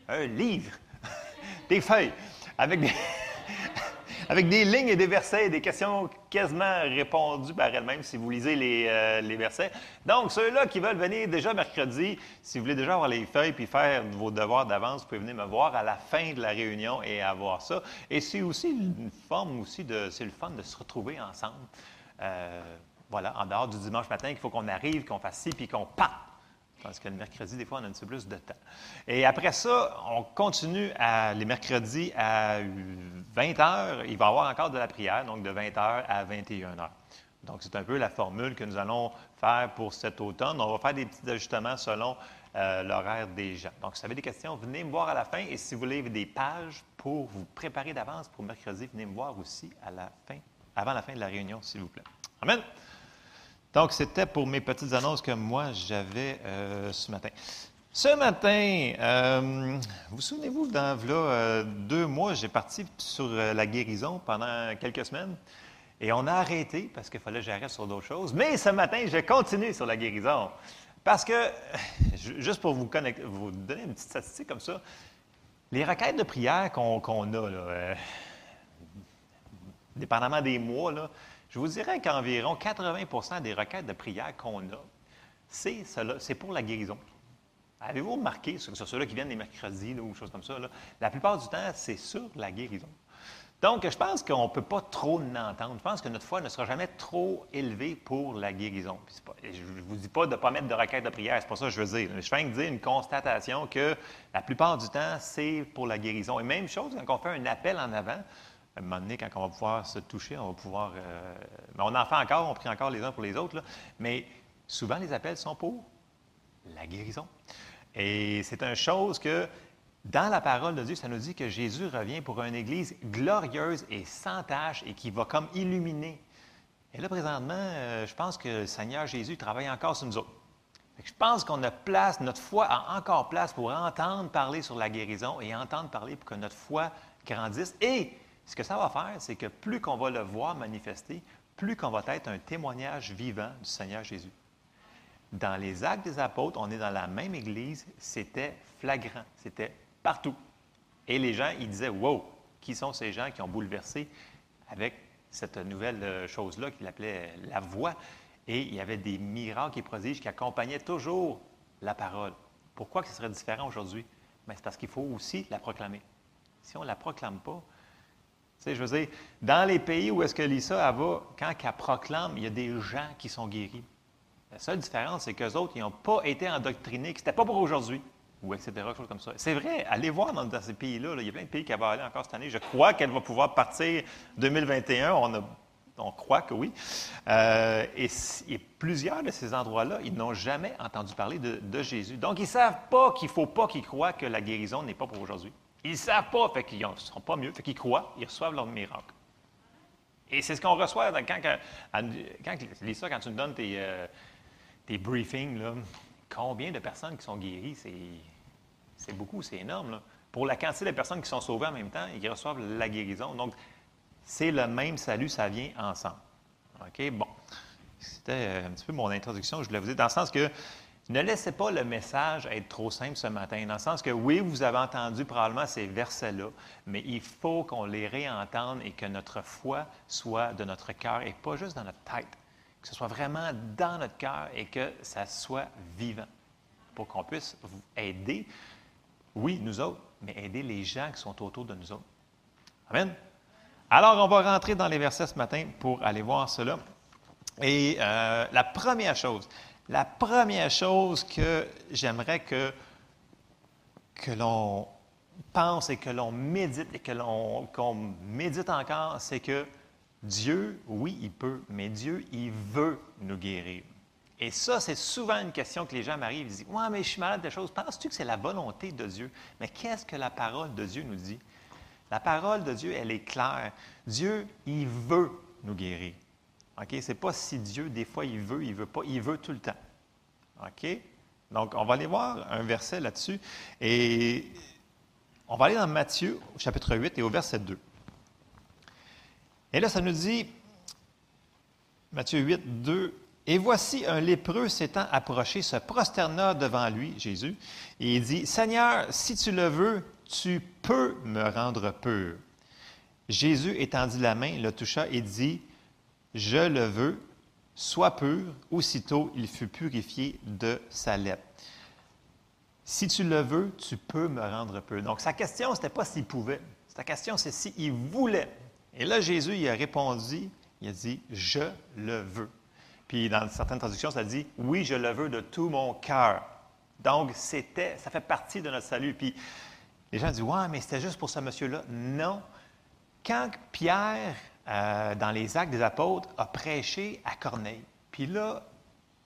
Un, un livre? des feuilles. Avec des. avec des lignes et des versets et des questions quasiment répondues par elles-mêmes si vous lisez les, euh, les versets. Donc, ceux-là qui veulent venir déjà mercredi, si vous voulez déjà avoir les feuilles puis faire vos devoirs d'avance, vous pouvez venir me voir à la fin de la réunion et avoir ça. Et c'est aussi une forme aussi de, c'est le fun de se retrouver ensemble. Euh, voilà, en dehors du dimanche matin, qu'il faut qu'on arrive, qu'on fasse ci, puis qu'on parte parce que le mercredi, des fois, on a un petit peu plus de temps. Et après ça, on continue les mercredis à 20 heures. Il va y avoir encore de la prière, donc de 20 heures à 21 heures. Donc, c'est un peu la formule que nous allons faire pour cet automne. On va faire des petits ajustements selon euh, l'horaire des gens. Donc, si vous avez des questions, venez me voir à la fin. Et si vous voulez des pages pour vous préparer d'avance pour mercredi, venez me voir aussi à la fin, avant la fin de la réunion, s'il vous plaît. Amen. Donc, c'était pour mes petites annonces que moi, j'avais euh, ce matin. Ce matin, euh, vous souvenez-vous, dans euh, deux mois, j'ai parti sur la guérison pendant quelques semaines. Et on a arrêté parce qu'il fallait gérer sur d'autres choses. Mais ce matin, j'ai continué sur la guérison. Parce que, juste pour vous, vous donner une petite statistique comme ça, les requêtes de prière qu'on a, là, dépendamment des mois, là, je vous dirais qu'environ 80% des requêtes de prière qu'on a, c'est pour la guérison. Avez-vous remarqué, sur ceux-là qui viennent les mercredis ou choses comme ça, la plupart du temps, c'est sur la guérison. Donc, je pense qu'on ne peut pas trop l'entendre. Je pense que notre foi ne sera jamais trop élevée pour la guérison. je ne vous dis pas de ne pas mettre de requête de prière, c'est pas ça que je veux dire. Je viens de dire une constatation que la plupart du temps, c'est pour la guérison. Et même chose, quand on fait un appel en avant, à un moment donné, quand on va pouvoir se toucher, on va pouvoir. Euh, on en fait encore, on prie encore les uns pour les autres, mais souvent les appels sont pour la guérison. Et c'est une chose que dans la parole de Dieu, ça nous dit que Jésus revient pour une Église glorieuse et sans tache et qui va comme illuminer. Et là, présentement, euh, je pense que le Seigneur Jésus travaille encore sur nous autres. Je pense qu'on a place, notre foi a encore place pour entendre parler sur la guérison et entendre parler pour que notre foi grandisse et ce que ça va faire, c'est que plus qu'on va le voir manifester, plus qu'on va être un témoignage vivant du Seigneur Jésus. Dans les actes des apôtres, on est dans la même église, c'était flagrant, c'était partout. Et les gens, ils disaient, wow, qui sont ces gens qui ont bouleversé avec cette nouvelle euh, chose-là qu'il appelait la voix? Et il y avait des miracles et prodiges qui accompagnaient toujours la parole. Pourquoi que ce serait différent aujourd'hui? Ben, c'est parce qu'il faut aussi la proclamer. Si on ne la proclame pas, je veux dire, dans les pays où est-ce que Lisa va, quand elle proclame, il y a des gens qui sont guéris. La seule différence, c'est qu'eux autres, ils n'ont pas été endoctrinés, que ce n'était pas pour aujourd'hui, ou etc., choses comme ça. C'est vrai, allez voir dans, ces pays-là, il y a plein de pays qui vont aller encore cette année. Je crois qu'elle va pouvoir partir 2021. On, on croit que oui. Euh, et, plusieurs de ces endroits-là, ils n'ont jamais entendu parler de, de Jésus. Donc, ils ne savent pas qu'il ne faut pas qu'ils croient que la guérison n'est pas pour aujourd'hui. Ils ne savent pas, fait qu'ils ne sont pas mieux, fait qu'ils croient, ils reçoivent leur miracle. Et c'est ce qu'on reçoit quand, quand, quand, quand tu nous donnes tes, euh, briefings, combien de personnes qui sont guéries, c'est beaucoup, c'est énorme. Pour la quantité de personnes qui sont sauvées en même temps et qui reçoivent la guérison. Donc, c'est le même salut, ça vient ensemble. OK? Bon. C'était un petit peu mon introduction. Je voulais vous dire dans le sens que ne laissez pas le message être trop simple ce matin, dans le sens que oui, vous avez entendu probablement ces versets-là, mais il faut qu'on les réentende et que notre foi soit de notre cœur et pas juste dans notre tête, que ce soit vraiment dans notre cœur et que ça soit vivant, pour qu'on puisse vous aider, oui, nous autres, mais aider les gens qui sont autour de nous autres. Amen. Alors, on va rentrer dans les versets ce matin pour aller voir cela. Et euh, la première chose, la première chose que j'aimerais que, que l'on pense et que l'on médite et que l'on médite encore, c'est que Dieu, oui, il peut, mais Dieu, il veut nous guérir. Et ça, c'est souvent une question que les gens m'arrivent, ils disent Ouais, mais je suis malade de choses. Penses-tu que c'est la volonté de Dieu? Mais qu'est-ce que la parole de Dieu nous dit? La parole de Dieu, elle est claire. Dieu, il veut nous guérir. OK? Ce n'est pas si Dieu, des fois, il veut, il veut pas, il veut tout le temps. OK? Donc, on va aller voir un verset là-dessus. Et on va aller dans Matthieu, chapitre 8, et au verset 2. Et là, ça nous dit, Matthieu 8, 2, Et voici un lépreux s'étant approché, se prosterna devant lui, Jésus, et il dit, Seigneur, si tu le veux, tu peux me rendre pur. Jésus étendit la main, le toucha et dit, Je le veux, sois pur. Aussitôt, il fut purifié de sa lèpre. Si tu le veux, tu peux me rendre pur. Donc, sa question, ce n'était pas s'il pouvait. Sa question, c'est s'il voulait. Et là, Jésus, il a répondu, il a dit, Je le veux. Puis, dans certaines traductions, ça dit, Oui, je le veux de tout mon cœur. Donc, c'était, ça fait partie de notre salut. Puis, les gens disent, Ouais, mais c'était juste pour ce monsieur-là. Non. Quand Pierre, euh, dans les Actes des Apôtres, a prêché à Corneille, puis là,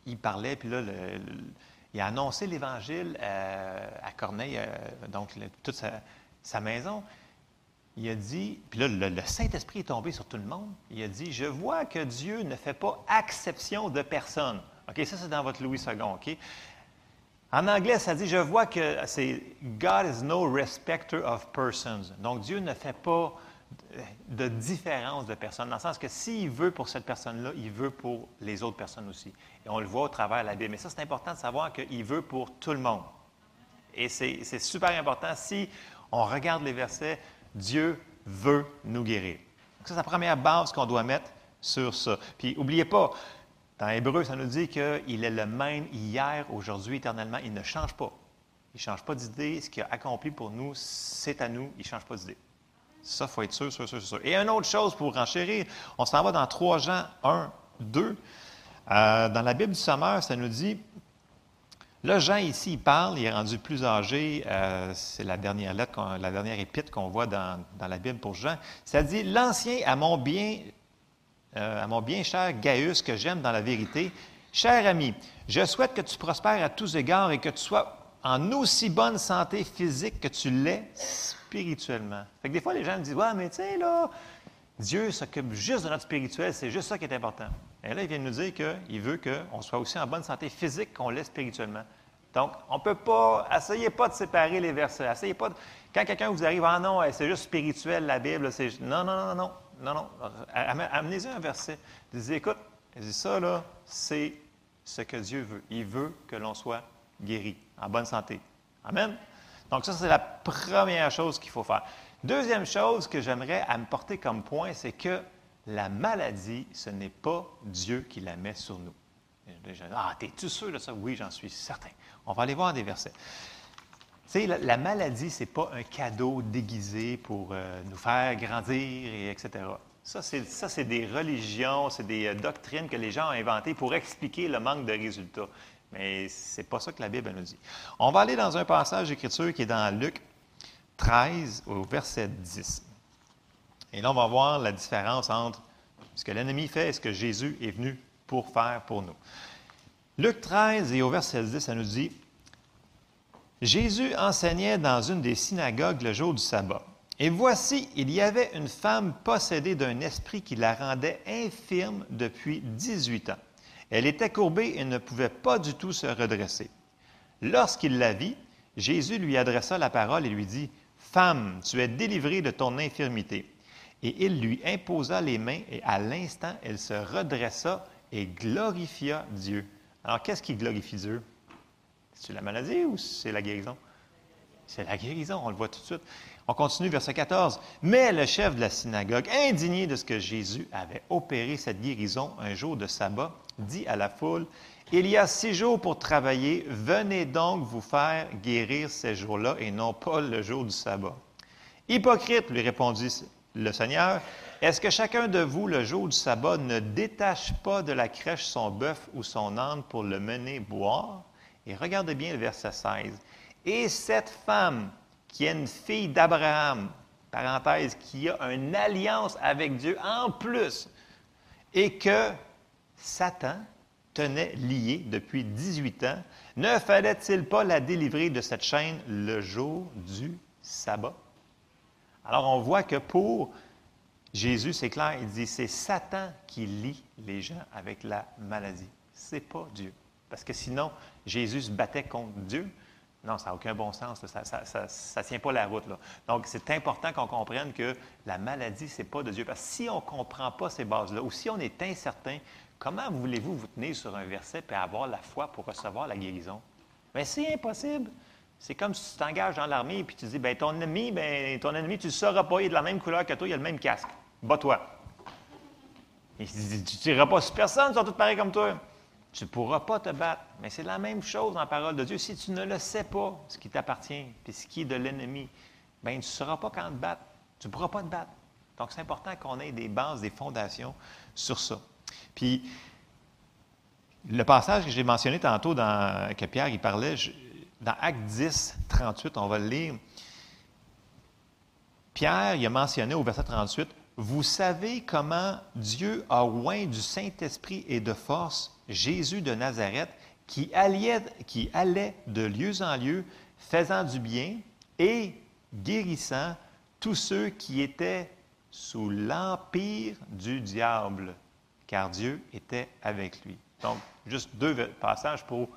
il parlait, puis là, il a annoncé l'Évangile euh, à Corneille, euh, donc toute sa, maison. Il a dit, puis là, le, le, Saint-Esprit est tombé sur tout le monde. Il a dit Je vois que Dieu ne fait pas exception de personne. OK, ça, c'est dans votre Louis II. OK? En anglais, ça dit Je vois que c'est God is no respecter of persons. Donc, Dieu ne fait pas de différence de personnes, dans le sens que s'il veut pour cette personne-là, il veut pour les autres personnes aussi. Et on le voit au travers de la Bible. Mais ça, c'est important de savoir qu'il veut pour tout le monde. Et c'est super important. Si on regarde les versets, Dieu veut nous guérir. Donc ça, c'est la première base qu'on doit mettre sur ça. Puis, n'oubliez pas, dans Hébreu, ça nous dit qu'il est le même hier, aujourd'hui, éternellement. Il ne change pas. Il ne change pas d'idée. Ce qu'il a accompli pour nous, c'est à nous. Il ne change pas d'idée. Ça, il faut être sûr, sûr, sûr, sûr. Et une autre chose pour renchérir, on s'en va dans 3 Jean 1, 2. Euh, dans la Bible du Sommeur, ça nous dit, là, Jean ici, il parle, il est rendu plus âgé, euh, c'est la dernière lettre, la dernière épître qu'on voit dans, dans, la Bible pour Jean. Ça dit, l'ancien à mon bien, euh, à mon bien cher Gaius, que j'aime dans la vérité, cher ami, je souhaite que tu prospères à tous égards et que tu sois en aussi bonne santé physique que tu l'es spirituellement. Fait que des fois, les gens me disent Ouais, mais tu sais, là, Dieu s'occupe juste de notre spirituel, c'est juste ça qui est important. Et là, il vient de nous dire qu'il veut qu'on soit aussi en bonne santé physique qu'on l'est spirituellement. Donc, on ne peut pas, essayez pas de séparer les versets. Essayez pas de, quand quelqu'un vous arrive, ah non, c'est juste spirituel, la Bible, c'est non, non, non, non, non, non, amenez-y un verset. Dites, écoute, ça, là, c'est ce que Dieu veut. Il veut que l'on soit guéri, en bonne santé. Amen. Donc, ça, c'est la première chose qu'il faut faire. Deuxième chose que j'aimerais me porter comme point, c'est que la maladie, ce n'est pas Dieu qui la met sur nous. Ah, es-tu sûr de ça? Oui, j'en suis certain. On va aller voir des versets. Tu sais, la, la, maladie, ce n'est pas un cadeau déguisé pour euh, nous faire grandir, et etc. Ça, c'est des religions, c'est des euh, doctrines que les gens ont inventées pour expliquer le manque de résultats. Mais ce n'est pas ça que la Bible nous dit. On va aller dans un passage d'écriture qui est dans Luc 13 au verset 10. Et là, on va voir la différence entre ce que l'ennemi fait et ce que Jésus est venu pour faire pour nous. Luc 13 et au verset 10, ça nous dit Jésus enseignait dans une des synagogues le jour du sabbat. Et voici, il y avait une femme possédée d'un esprit qui la rendait infirme depuis 18 ans. Elle était courbée et ne pouvait pas du tout se redresser. Lorsqu'il la vit, Jésus lui adressa la parole et lui dit, Femme, tu es délivrée de ton infirmité. Et il lui imposa les mains et à l'instant, elle se redressa et glorifia Dieu. Alors, qu'est-ce qui glorifie Dieu? C'est la maladie ou c'est la guérison? C'est la guérison, on le voit tout de suite. On continue, verset 14. Mais le chef de la synagogue, indigné de ce que Jésus avait opéré cette guérison un jour de sabbat, dit à la foule, Il y a six jours pour travailler, venez donc vous faire guérir ces jours-là et non pas le jour du sabbat. Hypocrite, lui répondit le Seigneur, est-ce que chacun de vous, le jour du sabbat, ne détache pas de la crèche son bœuf ou son âne pour le mener boire? Et regardez bien le verset 16. Et cette femme, qui est une fille d'Abraham, parenthèse, qui a une alliance avec Dieu en plus, et que Satan tenait lié depuis 18 ans, ne fallait-il pas la délivrer de cette chaîne le jour du sabbat? Alors on voit que pour Jésus, c'est clair, il dit c'est Satan qui lie les gens avec la maladie. C'est pas Dieu. Parce que sinon, Jésus se battait contre Dieu. Non, ça n'a aucun bon sens. Ça ne tient pas la route. Là. Donc, c'est important qu'on comprenne que la maladie, ce n'est pas de Dieu. Parce que si on ne comprend pas ces bases-là, ou si on est incertain, comment voulez-vous vous tenir sur un verset et avoir la foi pour recevoir la guérison? Mais c'est impossible. C'est comme si tu t'engages dans l'armée et tu dis, ben ton ennemi, ben, ton ennemi, tu ne sauras pas, il est de la même couleur que toi, il a le même casque. Bats-toi. Tu ne tireras pas sur personne, ils sont tous pareils comme toi. Tu ne pourras pas te battre. Mais c'est la même chose en parole de Dieu. Si tu ne le sais pas, ce qui t'appartient, puis ce qui est de l'ennemi, bien, tu ne sauras pas quand te battre. Tu ne pourras pas te battre. Donc, c'est important qu'on ait des bases, des fondations sur ça. Puis, le passage que j'ai mentionné tantôt, dans, que Pierre il parlait, dans Acte 10, 38, on va le lire. Pierre, il a mentionné au verset 38, Vous savez comment Dieu a oint du Saint-Esprit et de force Jésus de Nazareth, qui qui allait de lieu en lieu, faisant du bien et guérissant tous ceux qui étaient sous l'empire du diable, car Dieu était avec lui. Donc, juste deux passages pour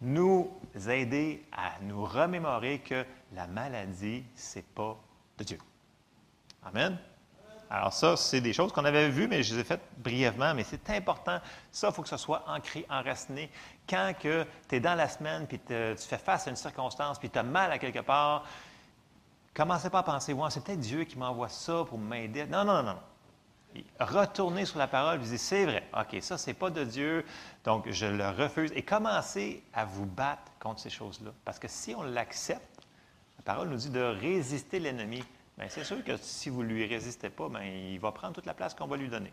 nous aider à nous remémorer que la maladie, ce n'est pas de Dieu. Amen. Alors ça, c'est des choses qu'on avait vues, mais je les ai faites brièvement, mais c'est important. Ça, il faut que ce soit ancré, enraciné. Quand tu es dans la semaine, puis tu fais face à une circonstance, puis tu as mal à quelque part, commencez pas à penser, ouais, c'est peut-être Dieu qui m'envoie ça pour m'aider. Non, non, non. Retournez sur la parole, vous dites, c'est vrai, OK, ça, c'est pas de Dieu, donc je le refuse. Et commencez à vous battre contre ces choses-là. Parce que si on l'accepte, la parole nous dit de résister l'ennemi. Bien, c'est sûr que si vous ne lui résistez pas, bien, il va prendre toute la place qu'on va lui donner.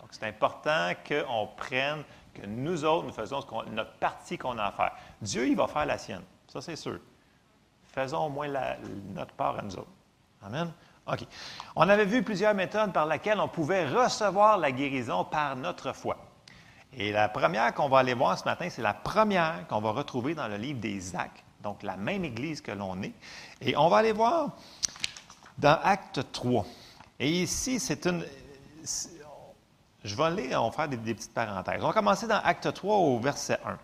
Donc, c'est important qu'on prenne, que nous autres, nous faisons notre partie qu'on a à faire. Dieu, il va faire la sienne. Ça, c'est sûr. Faisons au moins notre part à nous autres. Amen. OK. On avait vu plusieurs méthodes par lesquelles on pouvait recevoir la guérison par notre foi. Et la première qu'on va aller voir ce matin, c'est la première qu'on va retrouver dans le livre des Actes donc la même Église que l'on est. Et on va aller voir dans Acte 3. Et ici, c'est une... Je vais aller, on va faire des, petites parenthèses. On va commencer dans Acte 3 au verset 1.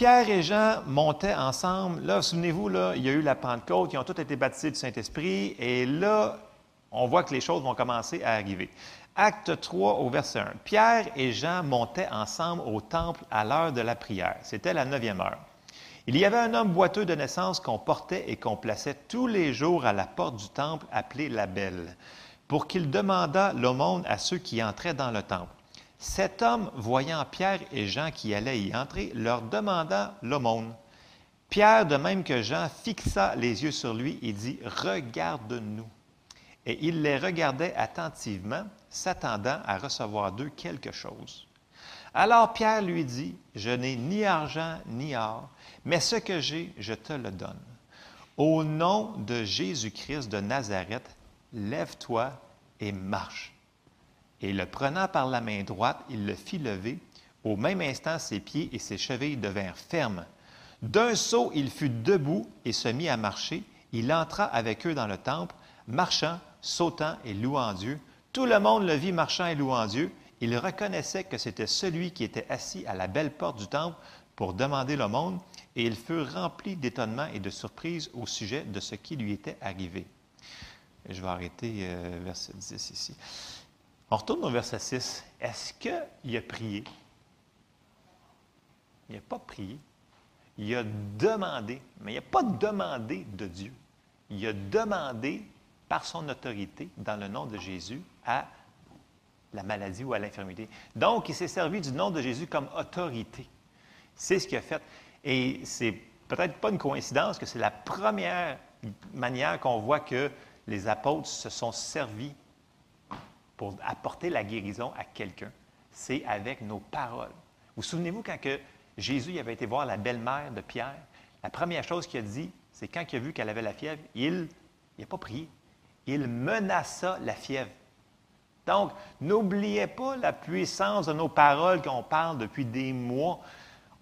Pierre et Jean montaient ensemble. Là, souvenez-vous, là, il y a eu la Pentecôte, ils ont tous été baptisés du Saint-Esprit. Et là, on voit que les choses vont commencer à arriver. Acte 3 au verset 1. Pierre et Jean montaient ensemble au temple à l'heure de la prière. C'était la neuvième heure. Il y avait un homme boiteux de naissance qu'on portait et qu'on plaçait tous les jours à la porte du temple appelé la Belle, pour qu'il demandât l'aumône à ceux qui entraient dans le temple. Cet homme, voyant Pierre et Jean qui allaient y entrer, leur demanda l'aumône. Pierre, de même que Jean, fixa les yeux sur lui et dit, Regarde-nous. Et il les regardait attentivement, s'attendant à recevoir d'eux quelque chose. Alors Pierre lui dit, Je n'ai ni argent ni or, mais ce que j'ai, je te le donne. Au nom de Jésus-Christ de Nazareth, lève-toi et marche. Et le prenant par la main droite, il le fit lever. Au même instant, ses pieds et ses chevilles devinrent fermes. D'un saut, il fut debout et se mit à marcher. Il entra avec eux dans le temple, marchant, sautant et louant Dieu. Tout le monde le vit marchant et louant Dieu. Il reconnaissait que c'était celui qui était assis à la belle porte du temple pour demander monde et ils furent remplis d'étonnement et de surprise au sujet de ce qui lui était arrivé. je vais arrêter euh, verset 10 ici. On retourne au verset 6. Est-ce qu'il a prié? Il n'a pas prié. Il a demandé, mais il n'a pas demandé de Dieu. Il a demandé par son autorité, dans le nom de Jésus, à la maladie ou à l'infirmité. Donc, il s'est servi du nom de Jésus comme autorité. C'est ce qu'il a fait. Et c'est peut-être pas une coïncidence que c'est la première manière qu'on voit que les apôtres se sont servis pour apporter la guérison à quelqu'un. C'est avec nos paroles. Vous souvenez-vous quand que Jésus avait été voir la belle-mère de Pierre, la première chose qu'il a dit, c'est quand il a vu qu'elle avait la fièvre, il n'a pas prié. Il menaça la fièvre. Donc, n'oubliez pas la puissance de nos paroles qu'on parle depuis des mois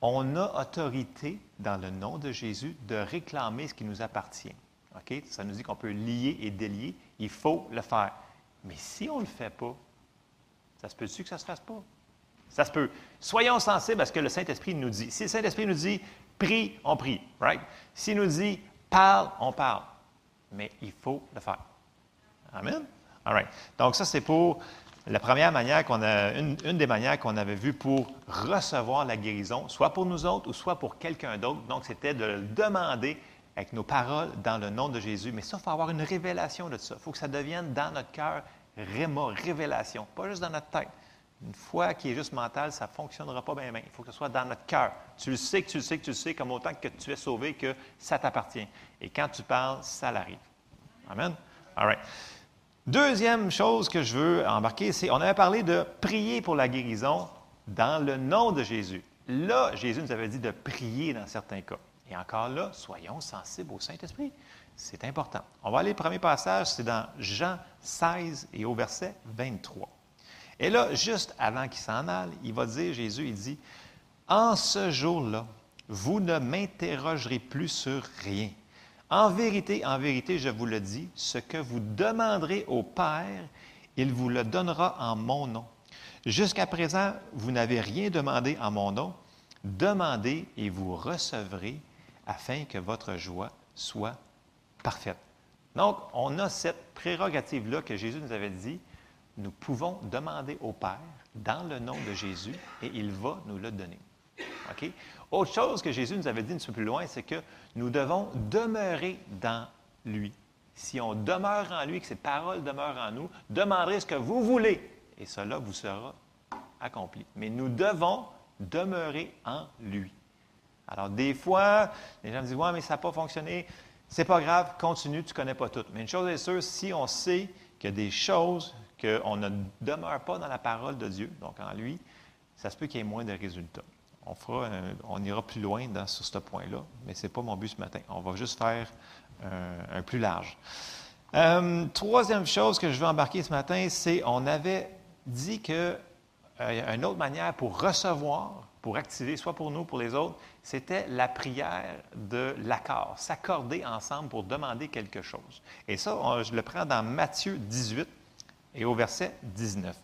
on a autorité, dans le nom de Jésus, de réclamer ce qui nous appartient. OK? Ça nous dit qu'on peut lier et délier. Il faut le faire. Mais si on ne le fait pas, ça se peut-tu que ça ne se fasse pas? Ça se peut. Soyons sensibles à ce que le Saint-Esprit nous dit. Si le Saint-Esprit nous dit prie, on prie, right? S'il nous dit parle, on parle. Mais il faut le faire. Amen? All right. Donc, ça, c'est pour la première manière qu'on a, une, des manières qu'on avait vues pour recevoir la guérison, soit pour nous autres ou soit pour quelqu'un d'autre. Donc, c'était de le demander avec nos paroles dans le nom de Jésus. Mais ça, il faut avoir une révélation de ça. Il faut que ça devienne dans notre cœur, révélation, pas juste dans notre tête. Une foi qui est juste mentale, ça ne fonctionnera pas bien. Il faut que ce soit dans notre cœur. Tu le sais tu le sais tu le sais, comme autant que tu es sauvé, que ça t'appartient. Et quand tu parles, ça l'arrive. Amen? All right. Deuxième chose que je veux embarquer, c'est, on avait parlé de prier pour la guérison dans le nom de Jésus. Là, Jésus nous avait dit de prier dans certains cas. Et encore là, soyons sensibles au Saint-Esprit. C'est important. On va aller au premier passage, c'est dans Jean 16 et au verset 23. Et là, juste avant qu'il s'en aille, il va dire, Jésus, il dit, En ce jour-là, vous ne m'interrogerez plus sur rien. En vérité, en vérité, je vous le dis, ce que vous demanderez au Père, il vous le donnera en mon nom. Jusqu'à présent, vous n'avez rien demandé en mon nom. Demandez et vous recevrez afin que votre joie soit parfaite. Donc, on a cette prérogative-là que Jésus nous avait dit nous pouvons demander au Père dans le nom de Jésus et il va nous le donner. OK? Autre chose que Jésus nous avait dit un peu plus loin, c'est que nous devons demeurer dans lui. Si on demeure en lui, que ses paroles demeurent en nous, demandez ce que vous voulez et cela vous sera accompli. Mais nous devons demeurer en lui. Alors, des fois, les gens me disent Ouais, mais ça n'a pas fonctionné. C'est pas grave, continue, tu ne connais pas tout. Mais une chose est sûre, si on sait qu'il y a des choses qu'on ne demeure pas dans la parole de Dieu, donc en lui, ça se peut qu'il y ait moins de résultats. On, fera on ira plus loin sur ce point-là, mais ce n'est pas mon but ce matin. On va juste faire un, plus large. Euh, troisième chose que je veux embarquer ce matin, c'est on avait dit que euh, une autre manière pour recevoir, pour activer, soit pour nous, pour les autres, c'était la prière de l'accord, s'accorder ensemble pour demander quelque chose. Et ça, je le prends dans Matthieu 18, et au verset 19.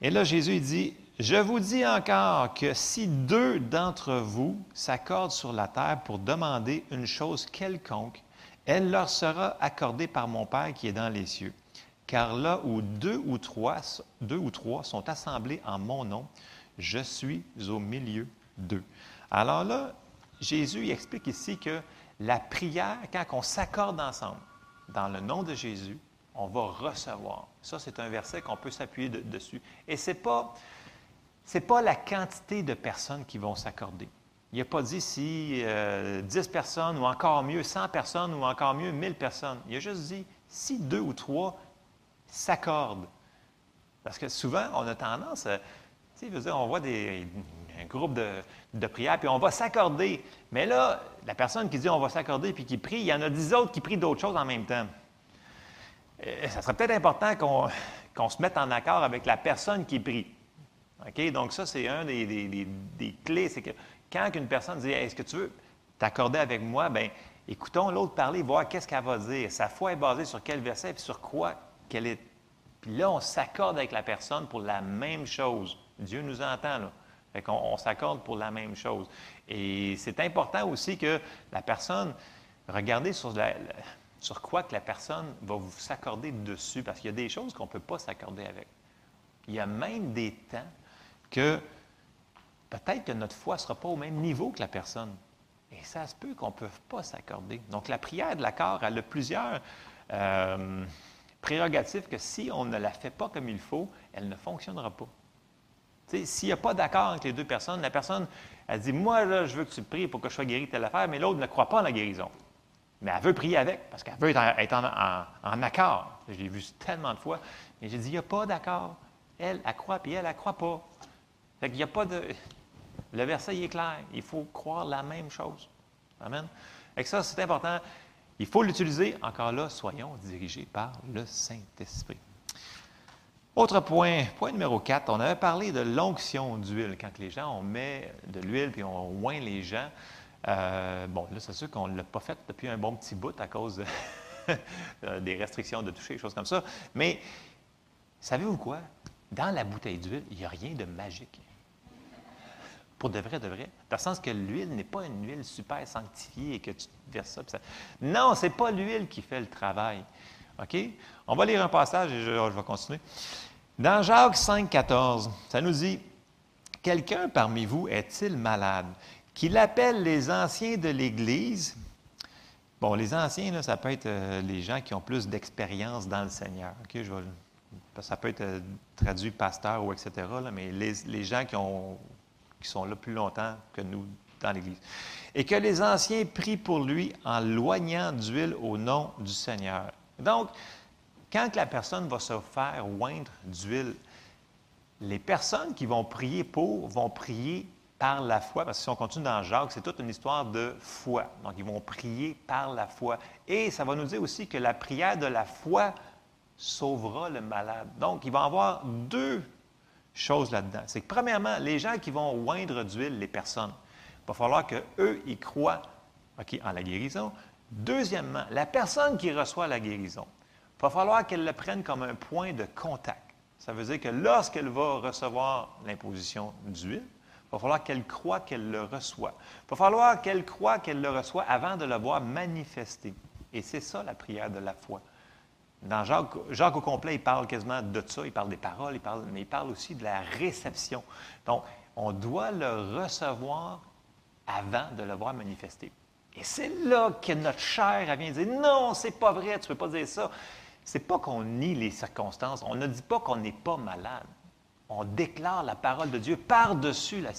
Et là, Jésus dit, Je vous dis encore que si deux d'entre vous s'accordent sur la terre pour demander une chose quelconque, elle leur sera accordée par mon Père qui est dans les cieux. Car là où deux ou trois, sont assemblés en mon nom, je suis au milieu Alors là, Jésus explique ici que la prière, quand on s'accorde ensemble dans le nom de Jésus, on va recevoir. Ça, c'est un verset qu'on peut s'appuyer dessus. Et ce n'est pas, pas la quantité de personnes qui vont s'accorder. Il n'a pas dit si 10 euh, personnes ou encore mieux 100 personnes ou encore mieux 1000 personnes. Il a juste dit si deux ou trois s'accordent. Parce que souvent, on a tendance à. Tu sais, on voit des, un groupe de, de prières, puis on va s'accorder. Mais là, la personne qui dit on va s'accorder puis qui prie, il y en a dix autres qui prient d'autres choses en même temps. Ça serait peut-être important qu'on se mette en accord avec la personne qui prie. OK? Donc, ça, c'est un des, clés. C'est que quand une personne dit Est-ce que tu veux t'accorder avec moi? Bien, écoutons l'autre parler, voir qu'est-ce qu'elle va dire. Sa foi est basée sur quel verset et sur quoi qu'elle est. Puis là, on s'accorde avec la personne pour la même chose. Dieu nous entend, là. Fait on, s'accorde pour la même chose. Et c'est important aussi que la personne, regardez sur quoi que la personne va vous s'accorder dessus, parce qu'il y a des choses qu'on ne peut pas s'accorder avec. Il y a même des temps que peut-être que notre foi ne sera pas au même niveau que la personne. Et ça se peut qu'on ne peut pas s'accorder. Donc la prière de l'accord, elle a plusieurs euh, prérogatives que si on ne la fait pas comme il faut, elle ne fonctionnera pas. S'il n'y a pas d'accord entre les deux personnes, la personne, elle dit, moi, là, je veux que tu pries pour que je sois guéri de telle affaire, mais l'autre ne croit pas en la guérison. Mais elle veut prier avec, parce qu'elle veut être, en, accord. Je l'ai vu tellement de fois. Mais j'ai dit, il n'y a pas d'accord. Elle, elle croit, puis elle, elle ne croit pas. Fait qu'il n'y a pas de... Le verset est clair. Il faut croire la même chose. Amen. Et ça, c'est important. Il faut l'utiliser. Encore là, soyons dirigés par le Saint-Esprit. Autre point, point numéro 4, on avait parlé de l'onction d'huile. Quand les gens, on met de l'huile puis on oint les gens, euh, bon, là, c'est sûr qu'on ne l'a pas fait depuis un bon petit bout à cause euh, des restrictions de toucher, des choses comme ça. Mais savez-vous quoi? dans la bouteille d'huile, il n'y a rien de magique. Pour de vrai, de vrai. Dans le sens que l'huile n'est pas une huile super sanctifiée et que tu verses ça. ça... Non, ce n'est pas l'huile qui fait le travail. OK? On va lire un passage et je, vais continuer. Dans Jacques 5, 14, ça nous dit Quelqu'un parmi vous est-il malade Qu'il appelle les anciens de l'Église? Bon, les anciens, ça peut être euh, les gens qui ont plus d'expérience dans le Seigneur. Ça peut être euh, traduit pasteur ou etc., mais les, gens qui, qui sont là plus longtemps que nous dans l'Église. Et que les anciens prient pour lui en loignant d'huile au nom du Seigneur. Donc, quand la personne va se faire oindre d'huile, les personnes qui vont prier pour vont prier par la foi, parce que si on continue dans Jacques, c'est toute une histoire de foi. Donc, ils vont prier par la foi. Et ça va nous dire aussi que la prière de la foi sauvera le malade. Donc, il va y avoir deux choses là-dedans. C'est que, premièrement, les gens qui vont oindre d'huile les personnes, il va falloir qu'eux, ils croient en la guérison. Deuxièmement, la personne qui reçoit la guérison, il va falloir qu'elle le prenne comme un point de contact. Ça veut dire que lorsqu'elle va recevoir l'imposition d'huile, il va falloir qu'elle croit qu'elle le reçoit. Il va falloir qu'elle croit qu'elle le reçoit avant de le voir manifester. Et c'est ça la prière de la foi. Dans Jacques, au complet, il parle quasiment de ça, il parle des paroles, il parle, mais il parle aussi de la réception. Donc, on doit le recevoir avant de le voir manifester. Et c'est là que notre chair vient dire Non, c'est pas vrai, tu ne peux pas dire ça c'est pas qu'on nie les circonstances. On ne dit pas qu'on n'est pas malade. On déclare la parole de Dieu par-dessus la,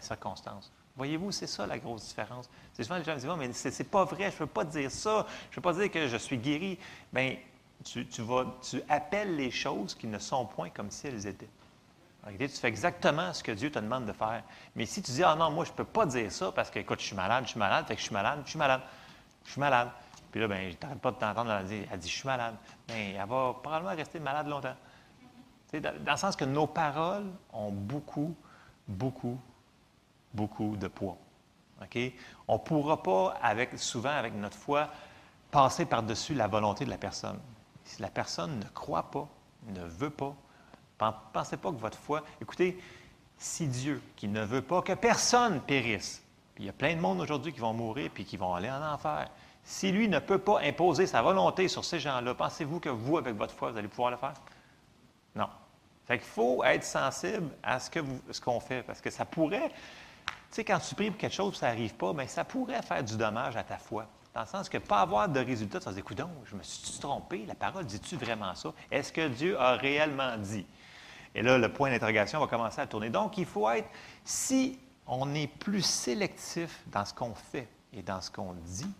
circonstance. Voyez-vous, c'est ça la grosse différence. C'est souvent les gens disent mais c'est pas vrai, je ne peux pas dire ça, je ne peux pas dire que je suis guéri. Bien, tu, vas, tu appelles les choses qui ne sont point comme si elles étaient. Tu fais exactement ce que Dieu te demande de faire. Mais si tu dis, ah non, moi, je ne peux pas dire ça parce que, écoute, je suis malade, je suis malade, fait que je suis malade, je suis malade, je suis malade. Puis là, ben, je n'arrête pas de t'entendre elle dire, elle dit, je suis malade. Bien, elle va probablement rester malade longtemps. Dans, le sens que nos paroles ont beaucoup, beaucoup, beaucoup de poids. On ne pourra pas, avec, souvent avec notre foi, passer par-dessus la volonté de la personne. Si la personne ne croit pas, ne veut pas, pensez pas que votre foi. Écoutez, si Dieu, qui ne veut pas que personne périsse, il y a plein de monde aujourd'hui qui vont mourir puis qui vont aller en enfer. Si lui ne peut pas imposer sa volonté sur ces gens-là, pensez-vous que vous, avec votre foi, vous allez pouvoir le faire? Non. Fait qu'il faut être sensible à ce, qu'on fait, parce que ça pourrait, tu sais, quand tu pries pour quelque chose, ça n'arrive pas, mais ça pourrait faire du dommage à ta foi. Dans le sens que pas avoir de résultat, ça se dit, donc, je me suis trompé, la parole dit-tu vraiment ça? Est-ce que Dieu a réellement dit? Et là, le point d'interrogation va commencer à tourner. Donc, il faut être, si on est plus sélectif dans ce qu'on fait et dans ce qu'on dit,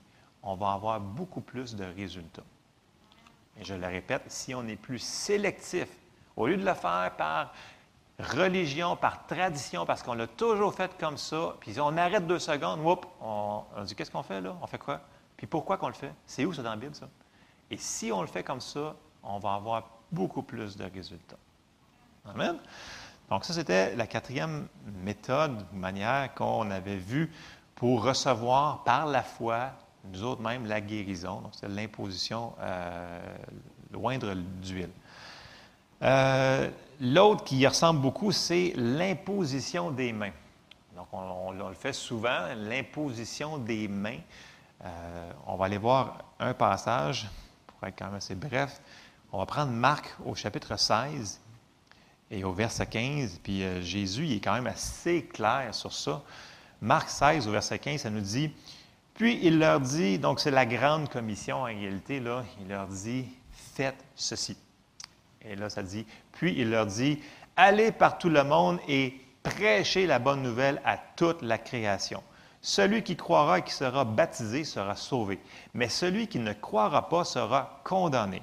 on va avoir beaucoup plus de résultats. Et je le répète, si on est plus sélectif, au lieu de le faire par religion, par tradition, parce qu'on l'a toujours fait comme ça, puis on arrête deux secondes, on, dit qu'est-ce qu'on fait là? On fait quoi? Puis pourquoi qu'on le fait? C'est où ça dans la Bible, ça? Et si on le fait comme ça, on va avoir beaucoup plus de résultats. Amen? Donc, ça, c'était la quatrième méthode, manière qu'on avait vue pour recevoir par la foi nous autres même, la guérison. Donc, c'est l'imposition, euh, loindre d'huile. Euh, l'autre qui y ressemble beaucoup, c'est l'imposition des mains. Donc, on, le fait souvent, l'imposition des mains. Euh, on va aller voir un passage, pour être quand même assez bref. On va prendre Marc au chapitre 16 et au verset 15. Puis Jésus, il est quand même assez clair sur ça. Marc 16, au verset 15, ça nous dit puis il leur dit, donc c'est la grande commission en réalité, là, il leur dit, faites ceci. Et là, ça dit, puis il leur dit, allez par tout le monde et prêchez la bonne nouvelle à toute la création. Celui qui croira et qui sera baptisé sera sauvé, mais celui qui ne croira pas sera condamné.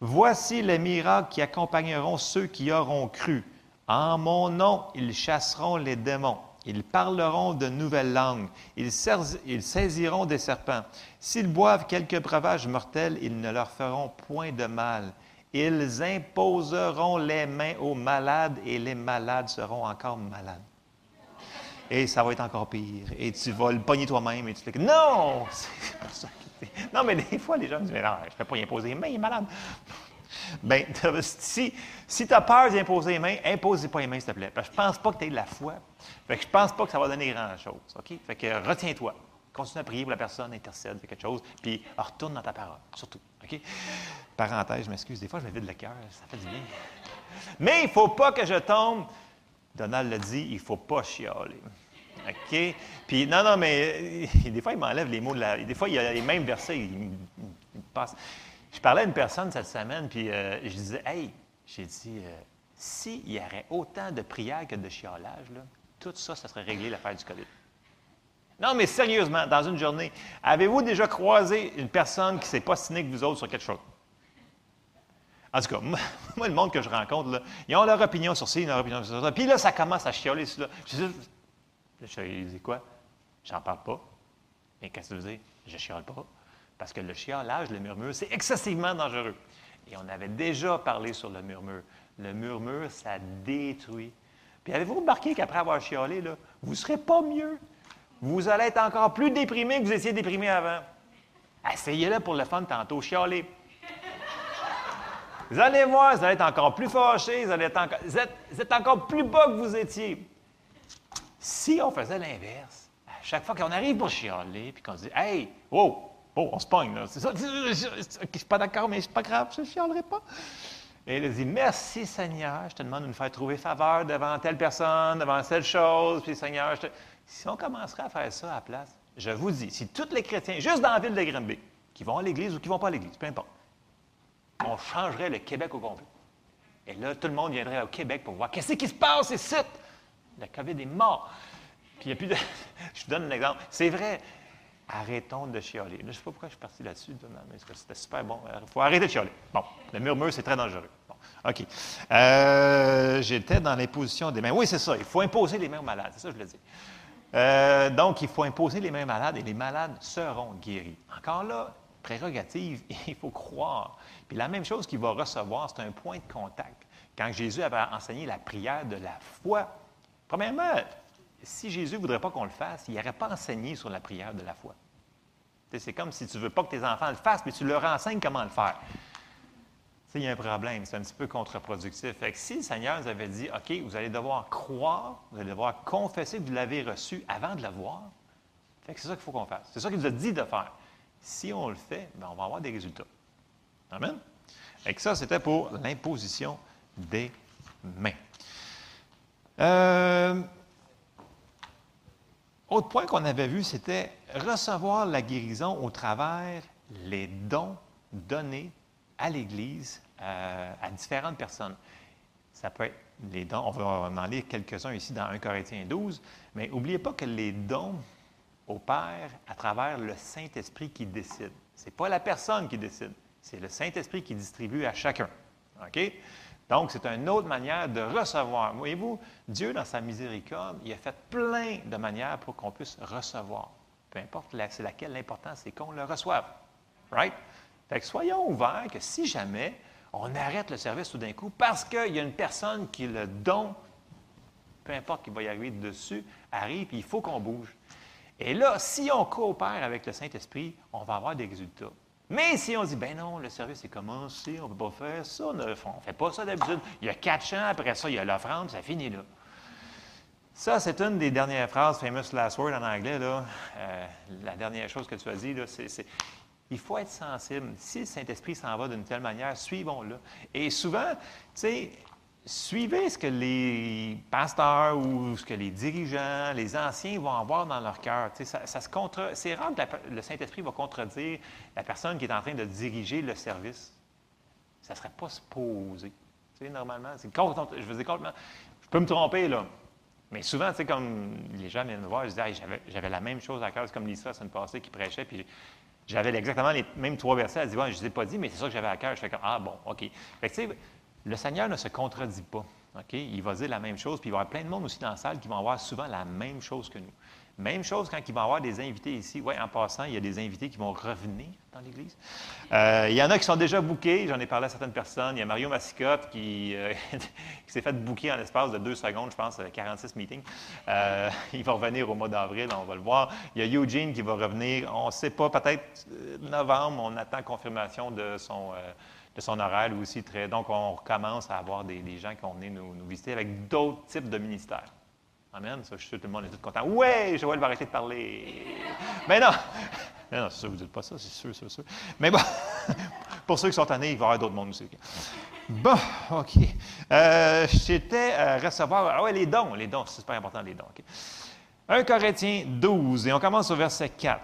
Voici les miracles qui accompagneront ceux qui auront cru. En mon nom, ils chasseront les démons. Ils parleront de nouvelles langues. Ils, saisiront des serpents. S'ils boivent quelques breuvages mortels, ils ne leur feront point de mal. Ils imposeront les mains aux malades et les malades seront encore malades. Et ça va être encore pire. Et tu vas le pogner toi-même et tu fais que non! Non, mais des fois, les gens me disent Mais non, je ne peux pas y imposer les mains, il est malade. Ben, si, si tu as peur d'imposer les mains, impose pas les mains, s'il te plaît. Parce que je pense pas que tu aies de la foi. Fait que je pense pas que ça va donner grand-chose. OK? Fait que retiens-toi. Continue à prier pour la personne, intercède, fais quelque chose, puis retourne dans ta parole, surtout. OK? Parenthèse, je m'excuse, des fois je me vide le cœur, ça fait du bien. Mais il ne faut pas que je tombe. Donald l'a dit, il ne faut pas chialer. OK? Puis, non, non, mais euh, des fois, il m'enlève les mots de la. Des fois, il y a les mêmes versets, il, il passe. Je parlais à une personne cette semaine, puis euh, je disais, hey, j'ai dit, euh, s'il y aurait autant de prières que de chiolage, là, tout ça, ça serait réglé l'affaire du COVID. Non, mais sérieusement, dans une journée, avez-vous déjà croisé une personne qui s'est pas cynique que vous autres sur quelque chose? En tout cas, moi, le monde que je rencontre, ils ont leur opinion sur ci, leur opinion sur ça. Puis là, ça commence à chioler. Là. Je je dis quoi? J'en parle pas. Mais qu'est-ce que ça veut dire? Je chiole pas. Parce que le chiolage, le murmure, c'est excessivement dangereux. Et on avait déjà parlé sur le murmure. Le murmure, ça détruit. Puis avez-vous remarqué qu'après avoir chiolé, là, vous ne serez pas mieux? Vous allez être encore plus déprimé que vous étiez déprimé avant. Essayez-le pour le fun tantôt, chialer. Vous allez voir, vous allez être encore plus fâché, vous, vous, êtes, encore plus bas que vous étiez. Si on faisait l'inverse, à chaque fois qu'on arrive pour chialer, puis qu'on se dit Hey, wow, Oh, on se pogne, là. C'est ça. Je ne suis pas d'accord, mais c'est pas grave, je ne chialerai pas. Et il dit Merci Seigneur, je te demande de nous faire trouver faveur devant telle personne, devant telle chose. Puis Seigneur, si on commencerait à faire ça à la place, je vous dis, si tous les chrétiens, juste dans la ville de Granby, qui vont à l'église ou qui ne vont pas à l'église, peu importe, on changerait le Québec au complet. Et là, tout le monde viendrait au Québec pour voir qu'est-ce qui se passe ici. La COVID est mort. Puis il n'y a plus de. je vous donne un exemple. C'est vrai, arrêtons de chialer. je ne sais pas pourquoi je suis parti là-dessus, mais c'était super bon. Il faut arrêter de chialer. Bon, le murmure, c'est très dangereux. Bon, OK. Euh, j'étais dans l'imposition des mains. Oui, c'est ça. Il faut imposer les mains aux malades. C'est ça que je le dis. Euh, donc, il faut imposer les mains aux malades et les malades seront guéris. Encore là, prérogative, il faut croire. Puis la même chose qu'il va recevoir, c'est un point de contact. Quand Jésus avait enseigné la prière de la foi, premièrement, si Jésus ne voudrait pas qu'on le fasse, il n'aurait pas enseigné sur la prière de la foi. C'est comme si tu ne veux pas que tes enfants le fassent, mais tu leur enseignes comment le faire. Il y a un problème, c'est un petit peu contre-productif. si le Seigneur nous avait dit, OK, vous allez devoir croire, vous allez devoir confesser que vous l'avez reçu avant de le voir, c'est ça qu'il faut qu'on fasse. C'est ça qu'il nous a dit de faire. Si on le fait, ben, on va avoir des résultats. Amen? Et ça, c'était pour l'imposition des mains. Euh, autre point qu'on avait vu, c'était recevoir la guérison au travers les dons donnés à l'Église euh, à différentes personnes. Ça peut être les dons, on va en lire quelques-uns ici dans 1 Corinthiens 12, mais n'oubliez pas que les dons opèrent à travers le Saint-Esprit qui décide. Ce n'est pas la personne qui décide, c'est le Saint-Esprit qui distribue à chacun. OK? Donc, c'est une autre manière de recevoir. Voyez-vous, Dieu, dans sa miséricorde, il a fait plein de manières pour qu'on puisse recevoir. Peu importe c'est laquelle, l'important, c'est qu'on le reçoive. Right? Fait que soyons ouverts que si jamais on arrête le service tout d'un coup parce qu'il y a une personne qui le don, peu importe qui va y arriver dessus, arrive, puis il faut qu'on bouge. Et là, si on coopère avec le Saint-Esprit, on va avoir des résultats. Mais si on dit, ben non, le service est commencé, on ne peut pas faire ça, on ne fait pas ça d'habitude. Il y a quatre chants, après ça, il y a l'offrande, ça finit là. Ça, c'est une des dernières phrases, famous last word en anglais. Là. Euh, la dernière chose que tu as dit, c'est il faut être sensible. Si le Saint-Esprit s'en va d'une telle manière, suivons-le. Et souvent, tu sais, suivez ce que les pasteurs ou ce que les dirigeants, les anciens vont avoir dans leur cœur. Ça, se contre... C'est rare que le Saint-Esprit va contredire la personne qui est en train de diriger le service. Ça ne serait pas supposé. Tu normalement, c'est je veux dire, je peux me tromper, là. Mais souvent, comme les gens viennent me voir, je dis, j'avais la même chose à cœur, c'est comme Lisa, la semaine passée, qui prêchait, puis j'avais exactement les mêmes trois versets. Elle dit, je ne les ai pas dit, mais c'est ça que j'avais à cœur. Je fais comme, ah bon, OK. Tu sais, le Seigneur ne se contredit pas. Il va dire la même chose, puis il va y avoir plein de monde aussi dans la salle qui vont avoir souvent la même chose que nous. Même chose quand il va y avoir des invités ici. Oui, en passant, il y a des invités qui vont revenir dans l'Église. Euh, il y en a qui sont déjà bookés. J'en ai parlé à certaines personnes. Il y a Mario Massicotte qui, euh, s'est fait booker en l'espace de deux secondes, je pense, 46 meetings. Euh, il va revenir au mois d'avril, on va le voir. Il y a Eugene qui va revenir, on ne sait pas, peut-être novembre, on attend confirmation de son de son horaire, aussi très. Donc, on commence à avoir des, gens qui vont venir nous, visiter avec d'autres types de ministères. Amen. Ça, je suis sûr que tout le monde est tout content. Ouais, Joël va arrêter de parler. Mais non! Non, c'est sûr, vous ne dites pas ça, c'est sûr, c'est sûr. Mais bon, pour ceux qui sont tannés, il va y avoir d'autres mondes aussi. Bon, OK. Euh, J'étais à recevoir. Ah ouais, les dons, les dons, c'est super important, les dons. 1 Corinthiens 12, et on commence au verset 4.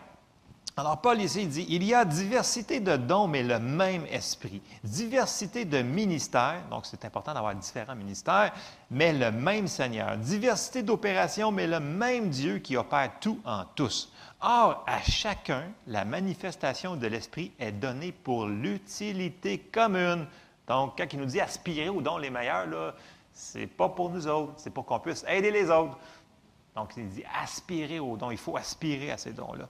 Alors, Paul ici dit Il y a diversité de dons, mais le même esprit. Diversité de ministères, donc c'est important d'avoir différents ministères, mais le même Seigneur. Diversité d'opérations, mais le même Dieu qui opère tout en tous. Or, à chacun, la manifestation de l'esprit est donnée pour l'utilité commune. Donc, quand il nous dit aspirer aux dons les meilleurs, ce n'est pas pour nous autres, c'est pour qu'on puisse aider les autres. Donc, il dit aspirer aux dons, il faut aspirer à ces dons-là.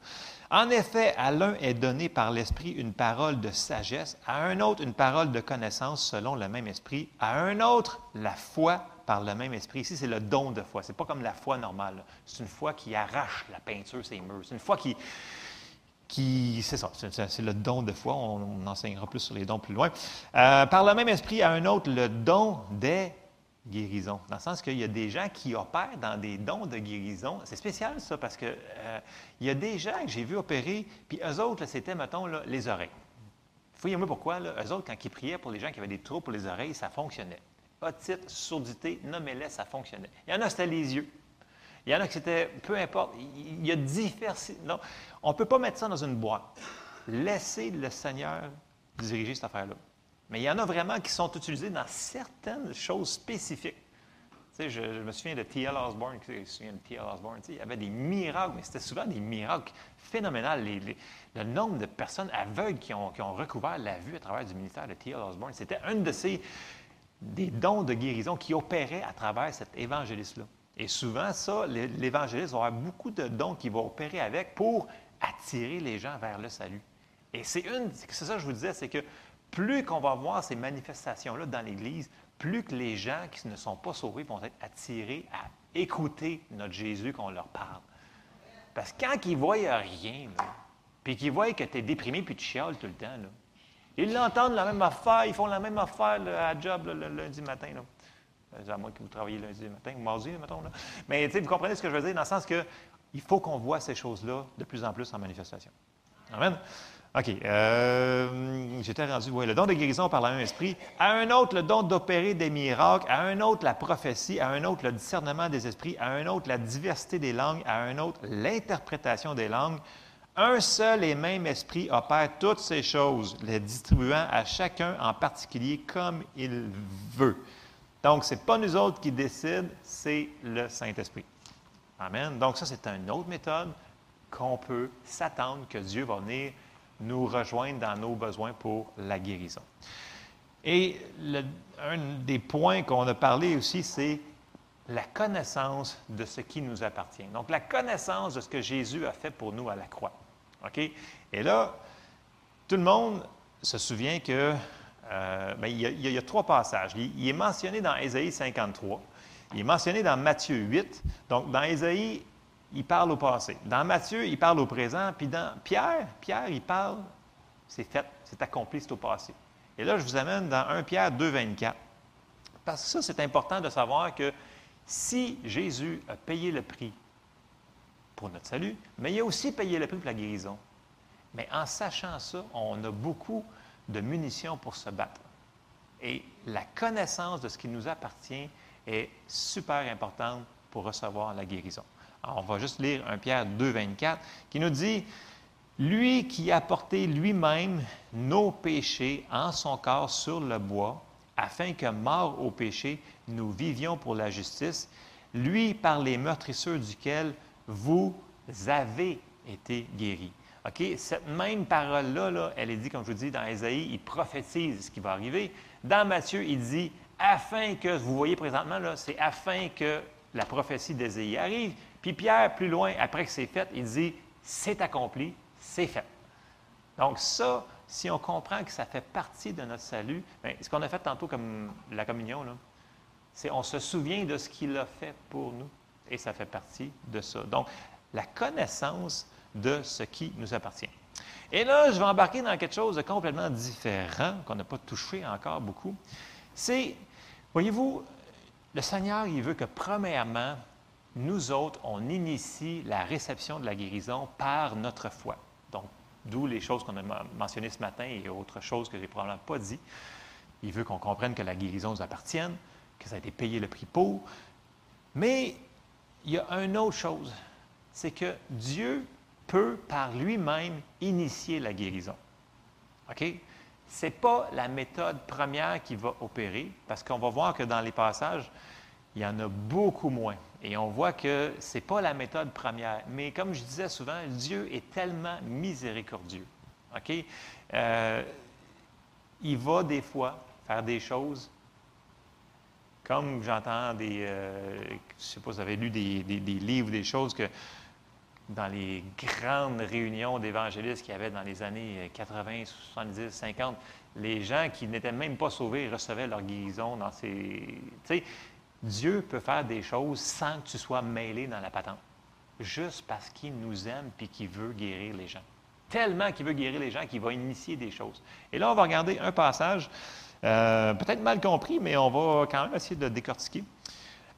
En effet, à l'un est donné par l'Esprit une parole de sagesse, à un autre une parole de connaissance selon le même Esprit, à un autre la foi par le même Esprit. Ici, c'est le don de foi. Ce n'est pas comme la foi normale. C'est une foi qui arrache la peinture, ses murs. C'est une foi qui, qui c'est ça, c'est le don de foi. On, enseignera plus sur les dons plus loin. Euh, par le même esprit, à un autre, le don des guérison. Dans le sens qu'il y a des gens qui opèrent dans des dons de guérison. C'est spécial, ça, parce que euh, il y a des gens que j'ai vu opérer, puis eux autres, c'était, mettons, les oreilles. Fouillez-moi pourquoi, là, eux autres, quand ils priaient pour les gens qui avaient des troubles pour les oreilles, ça fonctionnait. Otite, surdité, nommez-les, ça fonctionnait. Il y en a, c'était les yeux. Il y en a qui c'était, peu importe, il y a différents. Non, on ne peut pas mettre ça dans une boîte. Laissez le Seigneur diriger cette affaire-là. Mais il y en a vraiment qui sont utilisés dans certaines choses spécifiques. Tu sais, je, me souviens de T.L. Osborne, je me souviens de T.L. Osborne, il y avait des miracles, mais c'était souvent des miracles phénoménaux. le nombre de personnes aveugles qui ont, recouvert la vue à travers du ministère de T.L. Osborne, c'était un de ces des dons de guérison qui opéraient à travers cet évangéliste-là. Et souvent, ça, l'évangéliste va avoir beaucoup de dons qui vont opérer avec pour attirer les gens vers le salut. Et c'est une, c'est ça que je vous disais, c'est que plus qu'on va voir ces manifestations-là dans l'Église, plus que les gens qui ne sont pas sauvés vont être attirés à écouter notre Jésus qu'on leur parle. Parce que quand ils ne voient rien, puis qu'ils voient que tu es déprimé puis tu chiales tout le temps, ils l'entendent la même affaire, ils font la même affaire à job le, lundi matin. C'est à moi que vous travaillez lundi matin ou mardi, mettons. Mais vous comprenez ce que je veux dire, dans le sens que il faut qu'on voit ces choses-là de plus en plus en manifestation. Amen. OK. Euh, J'étais rendu, oui, le don de guérison par le même esprit. À un autre, le don d'opérer des miracles. À un autre, la prophétie. À un autre, le discernement des esprits. À un autre, la diversité des langues. À un autre, l'interprétation des langues. Un seul et même esprit opère toutes ces choses, les distribuant à chacun en particulier comme il veut. Donc, ce n'est pas nous autres qui décident, c'est le Saint-Esprit. Amen. Donc, ça, c'est une autre méthode qu'on peut s'attendre que Dieu va venir nous rejoindre dans nos besoins pour la guérison. Et un des points qu'on a parlé aussi, c'est la connaissance de ce qui nous appartient. Donc, la connaissance de ce que Jésus a fait pour nous à la croix. OK? Et là, tout le monde se souvient que euh, ben, il, y a, trois passages. Il, est mentionné dans Ésaïe 53. Il est mentionné dans Matthieu 8. Donc, dans Ésaïe, il parle au passé. Dans Matthieu, il parle au présent. Puis dans Pierre, Pierre, il parle, c'est fait, c'est accompli, c'est au passé. Et là, je vous amène dans 1 Pierre 2, 24. Parce que ça, c'est important de savoir que si Jésus a payé le prix pour notre salut, mais il a aussi payé le prix pour la guérison. Mais en sachant ça, on a beaucoup de munitions pour se battre. Et la connaissance de ce qui nous appartient est super importante pour recevoir la guérison on va juste lire 1 Pierre 2, 24, qui nous dit Lui qui a porté lui-même nos péchés en son corps sur le bois, afin que, mort au péché, nous vivions pour la justice, lui par les meurtrisseurs duquel vous avez été guéris. OK? Cette même parole-là, là, elle est dit, comme je vous dis, dans Ésaïe, il prophétise ce qui va arriver. Dans Matthieu, il dit, afin que, vous voyez présentement, c'est afin que la prophétie d'Ésaïe arrive. Puis Pierre, plus loin, après que c'est fait, il dit, c'est accompli, c'est fait. Donc ça, si on comprend que ça fait partie de notre salut, bien, ce qu'on a fait tantôt comme la communion, c'est on se souvient de ce qu'il a fait pour nous et ça fait partie de ça. Donc, la connaissance de ce qui nous appartient. Et là, je vais embarquer dans quelque chose de complètement différent, qu'on n'a pas touché encore beaucoup. C'est, voyez-vous, le Seigneur, il veut que premièrement, nous autres, on initie la réception de la guérison par notre foi. Donc, d'où les choses qu'on a mentionnées ce matin et autres choses que je n'ai probablement pas dit. Il veut qu'on comprenne que la guérison nous appartienne, que ça a été payé le prix pour. Mais il y a une autre chose, c'est que Dieu peut par lui-même initier la guérison. OK? Ce n'est pas la méthode première qui va opérer, parce qu'on va voir que dans les passages, il y en a beaucoup moins. Et on voit que ce n'est pas la méthode première. Mais comme je disais souvent, Dieu est tellement miséricordieux. OK? Euh, il va des fois faire des choses comme j'entends des. Euh, je ne sais pas si vous avez lu des, des, livres, des choses que dans les grandes réunions d'évangélistes qu'il y avait dans les années 80, 70, 50, les gens qui n'étaient même pas sauvés recevaient leur guérison dans ces. Tu sais, Dieu peut faire des choses sans que tu sois mêlé dans la patente, juste parce qu'il nous aime et qu'il veut guérir les gens. Tellement qu'il veut guérir les gens qu'il va initier des choses. Et là, on va regarder un passage, euh, peut-être mal compris, mais on va quand même essayer de le décortiquer.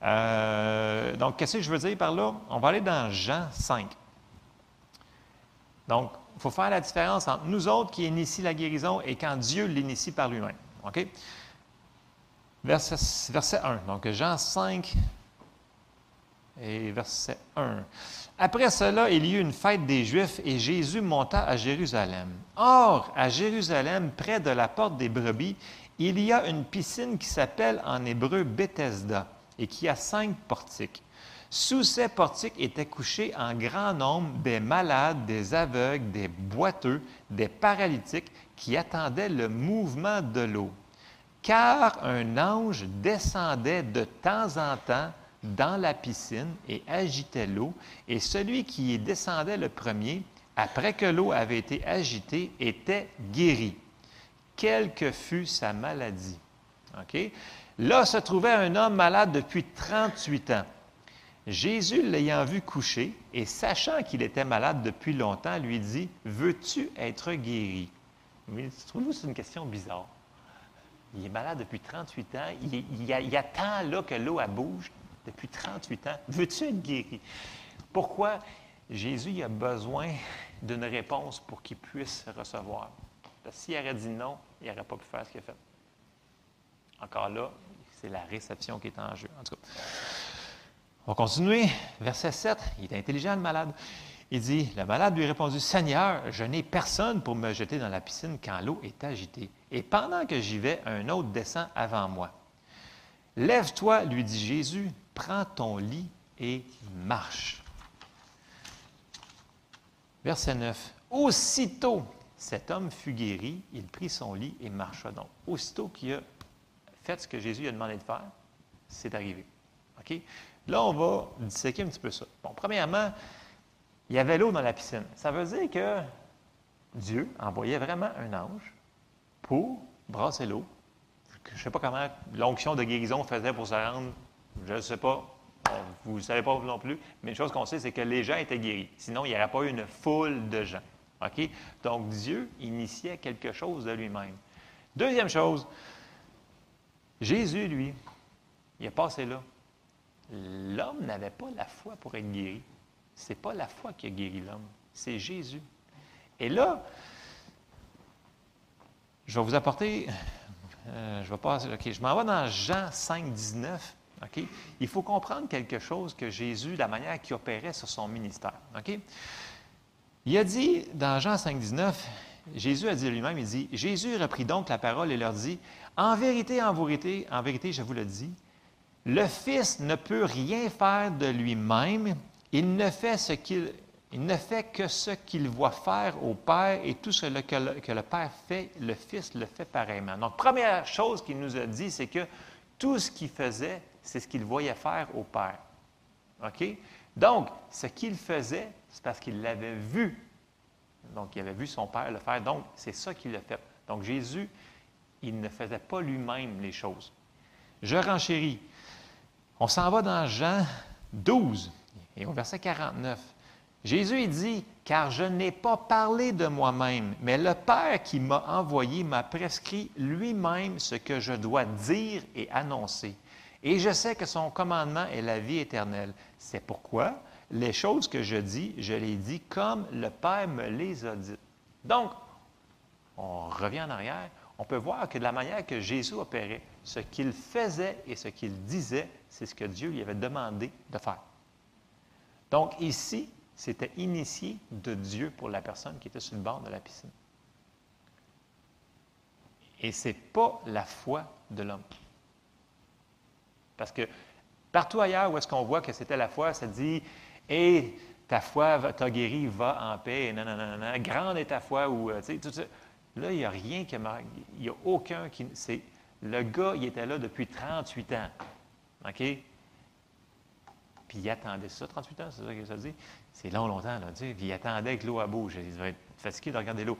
Euh, donc, qu'est-ce que je veux dire par là? On va aller dans Jean 5. Donc, il faut faire la différence entre nous autres qui initient la guérison et quand Dieu l'initie par lui-même. OK? Verset, verset 1. Donc, Jean 5 et verset 1. Après cela, il y eut une fête des Juifs et Jésus monta à Jérusalem. Or, à Jérusalem, près de la porte des brebis, il y a une piscine qui s'appelle en hébreu Bethesda et qui a cinq portiques. Sous ces portiques étaient couchés en grand nombre des malades, des aveugles, des boiteux, des paralytiques qui attendaient le mouvement de l'eau. Car un ange descendait de temps en temps dans la piscine et agitait l'eau, et celui qui y descendait le premier, après que l'eau avait été agitée, était guéri, quelle que fût sa maladie. Là se trouvait un homme malade depuis 38 ans. Jésus, l'ayant vu coucher et sachant qu'il était malade depuis longtemps, lui dit Veux-tu être guéri Mais trouvez-vous c'est une question bizarre? Il est malade depuis 38 ans, il, y, a, tant là que l'eau bouge depuis 38 ans. Veux-tu être guéri? Pourquoi Jésus a besoin d'une réponse pour qu'il puisse recevoir? Parce s'il avait dit non, il n'aurait pas pu faire ce qu'il a fait. Encore là, c'est la réception qui est en jeu. En tout cas. On va continuer. Verset 7. Il est intelligent, le malade. Il dit Le malade lui répondit Seigneur, je n'ai personne pour me jeter dans la piscine quand l'eau est agitée. Et pendant que j'y vais, un autre descend avant moi. Lève-toi, lui dit Jésus, prends ton lit et marche. Verset 9. Aussitôt, cet homme fut guéri, il prit son lit et marcha donc. Aussitôt qu'il a fait ce que Jésus a demandé de faire, c'est arrivé. OK? Là, on va disséquer un petit peu ça. Bon, premièrement, il y avait l'eau dans la piscine. Ça veut dire que Dieu envoyait vraiment un ange pour brasser l'eau. Je ne sais pas comment l'onction de guérison faisait pour se rendre, je ne sais pas, vous ne savez pas non plus, mais une chose qu'on sait, c'est que les gens étaient guéris. Sinon, il n'y aurait pas eu une foule de gens. Donc, Dieu initiait quelque chose de lui-même. Deuxième chose, Jésus, lui, il est passé là. L'homme n'avait pas la foi pour être guéri. N'est pas la foi qui a guéri l'homme, c'est Jésus. Et là, je vais vous apporter, euh, je vais pas, OK, je m'en vais dans Jean 5, 19. OK? Il faut comprendre quelque chose que Jésus, la manière qu'il opérait sur son ministère. Il a dit dans Jean 5, 19, Jésus a dit lui-même, il dit, Jésus reprit donc la parole et leur dit, En vérité, en vérité, en vérité, je vous le dis, le Fils ne peut rien faire de lui-même, il ne fait que ce qu'il voit faire au Père et tout ce que le, que le, Père fait, le Fils le fait pareillement. Donc, première chose qu'il nous a dit, c'est que tout ce qu'il faisait, c'est ce qu'il voyait faire au Père. OK? Donc, ce qu'il faisait, c'est parce qu'il l'avait vu. Donc, il avait vu son Père le faire. Donc, c'est ça qu'il a fait. Donc, Jésus, il ne faisait pas lui-même les choses. Je renchéris. On s'en va dans Jean 12 et au verset 49. Jésus dit, car je n'ai pas parlé de moi-même, mais le Père qui m'a envoyé m'a prescrit lui-même ce que je dois dire et annoncer. Et je sais que son commandement est la vie éternelle. C'est pourquoi les choses que je dis, je les dis comme le Père me les a dites. Donc, on revient en arrière, on peut voir que de la manière que Jésus opérait, ce qu'il faisait et ce qu'il disait, c'est ce que Dieu lui avait demandé de faire. Donc ici, c'était initié de Dieu pour la personne qui était sur le bord de la piscine. Et ce n'est pas la foi de l'homme. Parce que partout ailleurs où est-ce qu'on voit que c'était la foi, ça dit Et ta foi t'a guéri, va en paix, non, grande est ta foi, euh. Là, il n'y a rien qui Il n'y a aucun qui. Le gars, il était là depuis 38 ans. OK? Puis il attendait ça, 38 ans, c'est ça que ça dit? C'est long, longtemps, là, tu sais. Puis il attendait que l'eau bouge. Il va être fatigué de regarder l'eau.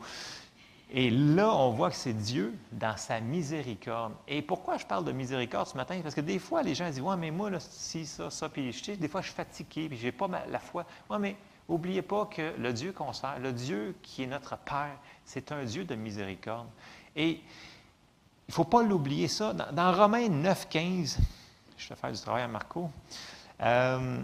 Et là, on voit que c'est Dieu dans sa miséricorde. Et pourquoi je parle de miséricorde ce matin? Parce que des fois, les gens disent Ouais, mais moi, si, ça, ça, puis je sais, des fois, je suis fatigué, puis je n'ai pas la foi. Oui, mais n'oubliez pas que le Dieu qu'on sert, le Dieu qui est notre Père, c'est un Dieu de miséricorde. Et il ne faut pas l'oublier ça. Dans, Romains 9, 15, je vais faire du travail à Marco. Euh,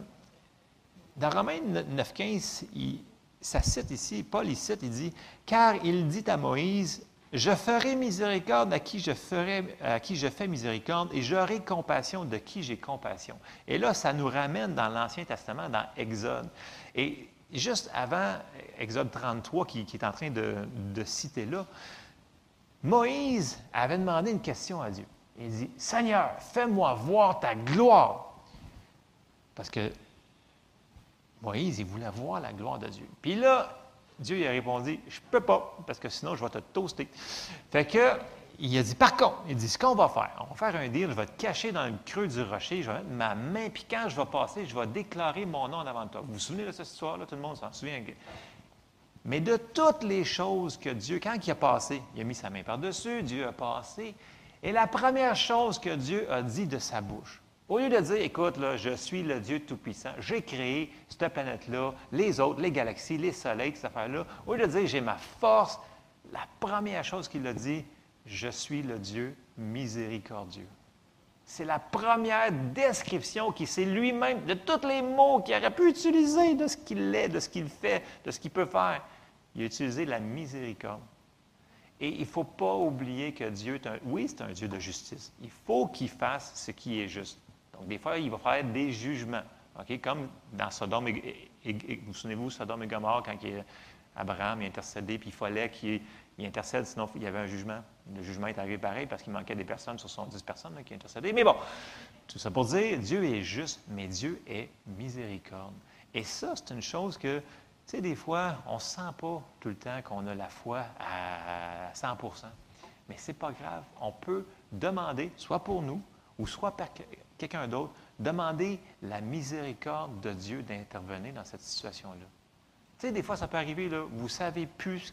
dans Romains 9, 15, il, ça cite ici, Paul il cite, il dit, car il dit à Moïse, je ferai miséricorde à qui je, ferai, à qui je fais miséricorde et j'aurai compassion de qui j'ai compassion. Et là, ça nous ramène dans l'Ancien Testament, dans Exode. Et juste avant Exode 33, qui, est en train de, de citer là, Moïse avait demandé une question à Dieu. Il dit, Seigneur, fais-moi voir ta gloire. Parce que Moïse, il voulait voir la gloire de Dieu. Puis là, Dieu il a répondu, je ne peux pas, parce que sinon je vais te toaster. Fait que, il a dit, par contre, il dit, ce qu'on va faire, on va faire un deal, je vais te cacher dans le creux du rocher, je vais mettre ma main, puis quand je vais passer, je vais déclarer mon nom en avant de toi. Vous vous souvenez de cette histoire-là? Tout le monde s'en souvient. Mais de toutes les choses que Dieu, quand il a passé, il a mis sa main par-dessus, Dieu a passé, et la première chose que Dieu a dit de sa bouche, au lieu de dire, écoute, là, je suis le Dieu Tout-Puissant, j'ai créé cette planète-là, les autres, les galaxies, les soleils, cette affaire-là, au lieu de dire, j'ai ma force, la première chose qu'il a dit, je suis le Dieu miséricordieux. C'est la première description qui c'est lui-même, de tous les mots qu'il aurait pu utiliser de ce qu'il est, de ce qu'il fait, de ce qu'il peut faire. Il a utilisé la miséricorde. Et il ne faut pas oublier que Dieu est un, oui, c'est un Dieu de justice. Il faut qu'il fasse ce qui est juste. Donc, des fois, il va faire des jugements. Comme dans Sodome et, vous souvenez-vous, Sodome et Gomorre, quand Abraham a intercédé, puis il fallait qu'il intercède, sinon il y avait un jugement. Le jugement est arrivé pareil parce qu'il manquait des personnes sur 110 personnes qui intercédaient. Mais bon, tout ça pour dire, Dieu est juste, mais Dieu est miséricorde. Et ça, c'est une chose que, tu sais, des fois, on ne sent pas tout le temps qu'on a la foi à 100% Mais ce n'est pas grave. On peut demander, soit pour nous, ou soit par quelqu'un d'autre, demandez la miséricorde de Dieu d'intervenir dans cette situation-là. Tu sais, des fois, ça peut arriver, là, vous savez plus,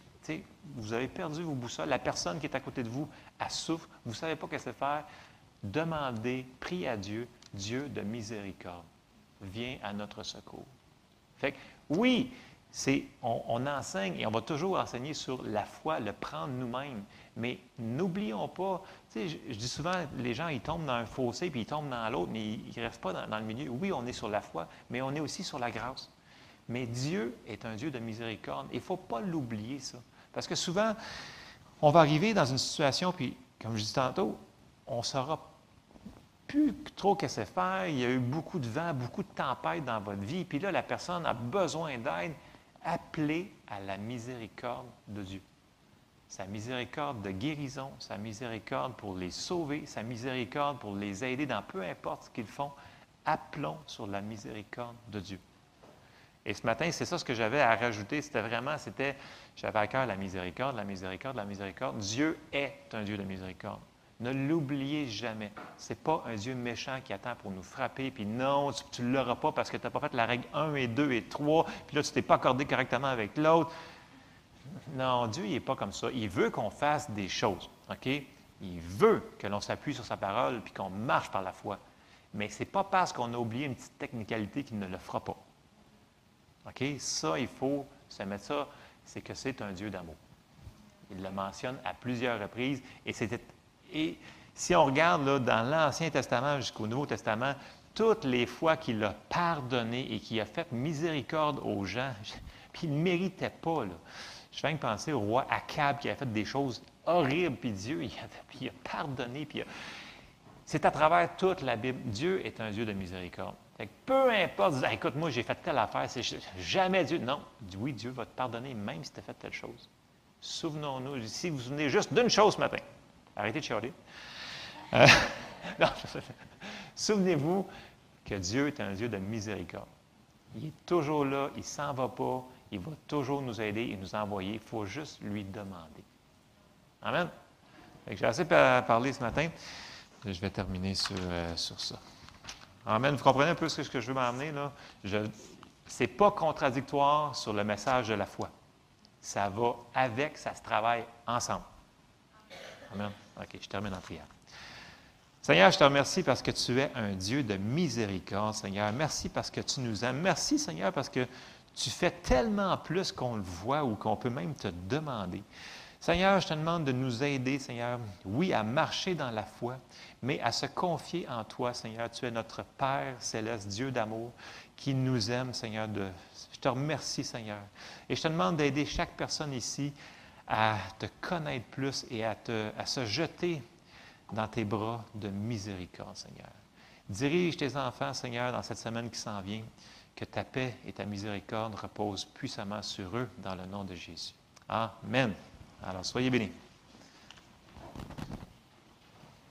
vous avez perdu vos boussoles, la personne qui est à côté de vous, elle souffre, vous ne savez pas qu'est-ce faire. Demandez, priez à Dieu, Dieu de miséricorde, viens à notre secours. Fait que, oui, c'est, on, enseigne et on va toujours enseigner sur la foi, le prendre nous-mêmes. Mais n'oublions pas, tu sais, je, dis souvent, les gens, ils tombent dans un fossé puis ils tombent dans l'autre, mais ils ne restent pas dans, le milieu. Oui, on est sur la foi, mais on est aussi sur la grâce. Mais Dieu est un Dieu de miséricorde. Il ne faut pas l'oublier, ça. Parce que souvent, on va arriver dans une situation, puis, comme je dis tantôt, on ne saura plus trop qu'est-ce faire. Il y a eu beaucoup de vent, beaucoup de tempêtes dans votre vie. Puis là, la personne a besoin d'aide. Appelez à la miséricorde de Dieu sa miséricorde de guérison, sa miséricorde pour les sauver, sa miséricorde pour les aider dans peu importe ce qu'ils font. Appelons sur la miséricorde de Dieu. Et ce matin, c'est ça ce que j'avais à rajouter. C'était vraiment, c'était, j'avais à cœur la miséricorde, la miséricorde, la miséricorde. Dieu est un Dieu de miséricorde. Ne l'oubliez jamais. Ce n'est pas un Dieu méchant qui attend pour nous frapper, puis non, tu ne l'auras pas parce que tu n'as pas fait la règle 1 et 2 et 3, puis là, tu ne t'es pas accordé correctement avec l'autre. Non, Dieu, il n'est pas comme ça. Il veut qu'on fasse des choses. OK? Il veut que l'on s'appuie sur sa parole puis qu'on marche par la foi. Mais ce n'est pas parce qu'on a oublié une petite technicalité qu'il ne le fera pas. Ça, il faut se mettre ça, c'est que c'est un Dieu d'amour. Il le mentionne à plusieurs reprises. Et, et si on regarde dans l'Ancien Testament jusqu'au Nouveau Testament, toutes les fois qu'il a pardonné et qu'il a fait miséricorde aux gens, puis il ne méritait pas. Je viens de penser au roi Akab qui a fait des choses horribles, puis Dieu, il a, pardonné. Puis C'est à travers toute la Bible. Dieu est un Dieu de miséricorde. peu importe, écoute, moi j'ai fait telle affaire, c'est jamais Dieu. Non, oui, Dieu va te pardonner même si tu as fait telle chose. Souvenons-nous, si vous vous souvenez juste d'une chose ce matin, arrêtez de chialer. Euh, souvenez-vous que Dieu est un Dieu de miséricorde. Il est toujours là, il ne s'en va pas, il va toujours nous aider et nous envoyer. Il faut juste lui demander. Amen. J'ai assez parlé ce matin. Je vais terminer sur, euh, sur ça. Amen. Vous comprenez un peu ce que je veux m'emmener là? Ce n'est pas contradictoire sur le message de la foi. Ça va avec, ça se travaille ensemble. Amen. OK, je termine en prière. Seigneur, je te remercie parce que tu es un Dieu de miséricorde, Seigneur. Merci parce que tu nous aimes. Merci, Seigneur, parce que tu fais tellement plus qu'on le voit ou qu'on peut même te demander. Seigneur, je te demande de nous aider, Seigneur, oui, à marcher dans la foi, mais à se confier en toi, Seigneur. Tu es notre Père céleste, Dieu d'amour, qui nous aime, Seigneur. Je te remercie, Seigneur. Et je te demande d'aider chaque personne ici à te connaître plus et à, te, à se jeter dans tes bras de miséricorde, Seigneur. Dirige tes enfants, Seigneur, dans cette semaine qui s'en vient. Que ta paix et ta miséricorde reposent puissamment sur eux dans le nom de Jésus. Amen. Alors, soyez bénis.